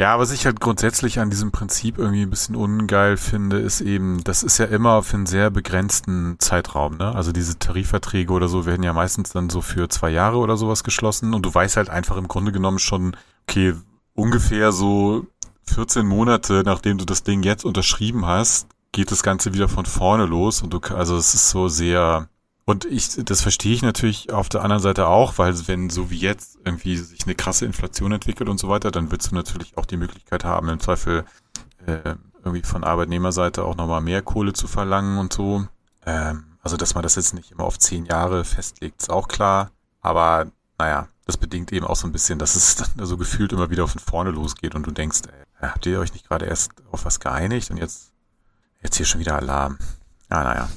Speaker 3: Ja, was ich halt grundsätzlich an diesem Prinzip irgendwie ein bisschen ungeil finde, ist eben, das ist ja immer für einen sehr begrenzten Zeitraum, ne? Also diese Tarifverträge oder so werden ja meistens dann so für zwei Jahre oder sowas geschlossen und du weißt halt einfach im Grunde genommen schon, okay, ungefähr so 14 Monate, nachdem du das Ding jetzt unterschrieben hast, geht das Ganze wieder von vorne los und du, also es ist so sehr, und ich, das verstehe ich natürlich auf der anderen Seite auch, weil wenn so wie jetzt irgendwie sich eine krasse Inflation entwickelt und so weiter, dann willst du natürlich auch die Möglichkeit haben, im Zweifel äh, irgendwie von Arbeitnehmerseite auch nochmal mehr Kohle zu verlangen und so. Ähm, also, dass man das jetzt nicht immer auf zehn Jahre festlegt, ist auch klar. Aber naja, das bedingt eben auch so ein bisschen, dass es dann so gefühlt immer wieder von vorne losgeht und du denkst, ey, habt ihr euch nicht gerade erst auf was geeinigt und jetzt, jetzt hier schon wieder Alarm. Ja, naja.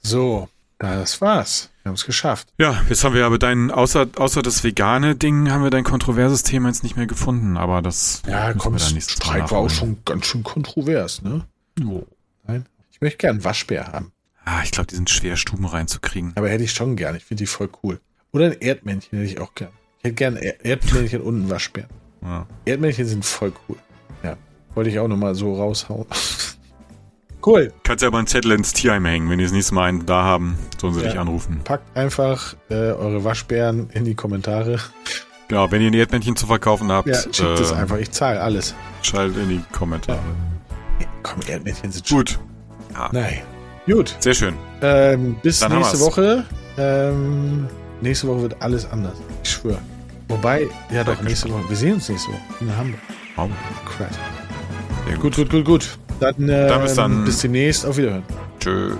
Speaker 2: So, das war's. Wir haben es geschafft.
Speaker 3: Ja, jetzt haben wir aber dein, außer, außer das vegane Ding, haben wir dein kontroverses Thema jetzt nicht mehr gefunden, aber das
Speaker 2: Ja, komm,
Speaker 3: nächstes Mal
Speaker 2: Streik war auch schon ganz schön kontrovers, ne?
Speaker 3: Jo.
Speaker 2: Nein? Ich möchte gern Waschbär haben.
Speaker 3: Ah, ich glaube, die sind schwer, Stuben reinzukriegen.
Speaker 2: Aber hätte ich schon gern. Ich finde die voll cool. Oder ein Erdmännchen hätte ich auch gern. Ich hätte gern Er- Erdmännchen und einen Waschbären.
Speaker 3: Ja.
Speaker 2: Erdmännchen sind voll cool. Ja. Wollte ich auch nochmal so raushauen. Cool.
Speaker 3: Kannst ja aber einen Zettel ins Tierheim hängen, wenn die das nächste Mal einen da haben, sollen sie
Speaker 2: ja.
Speaker 3: dich anrufen.
Speaker 2: Packt einfach äh, eure Waschbären in die Kommentare.
Speaker 3: Genau, wenn ihr ein Erdmännchen zu verkaufen habt.
Speaker 2: Ja, schickt
Speaker 3: äh, es
Speaker 2: einfach, ich zahle alles.
Speaker 3: Schaltet in die Kommentare. Ja.
Speaker 2: Komm, Erdmännchen sind
Speaker 3: Gut. Ja.
Speaker 2: Nein. Gut.
Speaker 3: Sehr schön.
Speaker 2: Ähm, bis
Speaker 3: Dann
Speaker 2: nächste Woche. Ähm, nächste Woche wird alles anders. Ich schwöre. Wobei, ja doch, nächste Woche. Wir sehen uns nächste Woche in Hamburg.
Speaker 3: Oh.
Speaker 2: Crap.
Speaker 3: Gut.
Speaker 2: gut, gut, gut, gut. Dann, äh,
Speaker 3: dann bis, ähm, dann.
Speaker 2: bis demnächst. Auf Wiederhören.
Speaker 3: Tschö.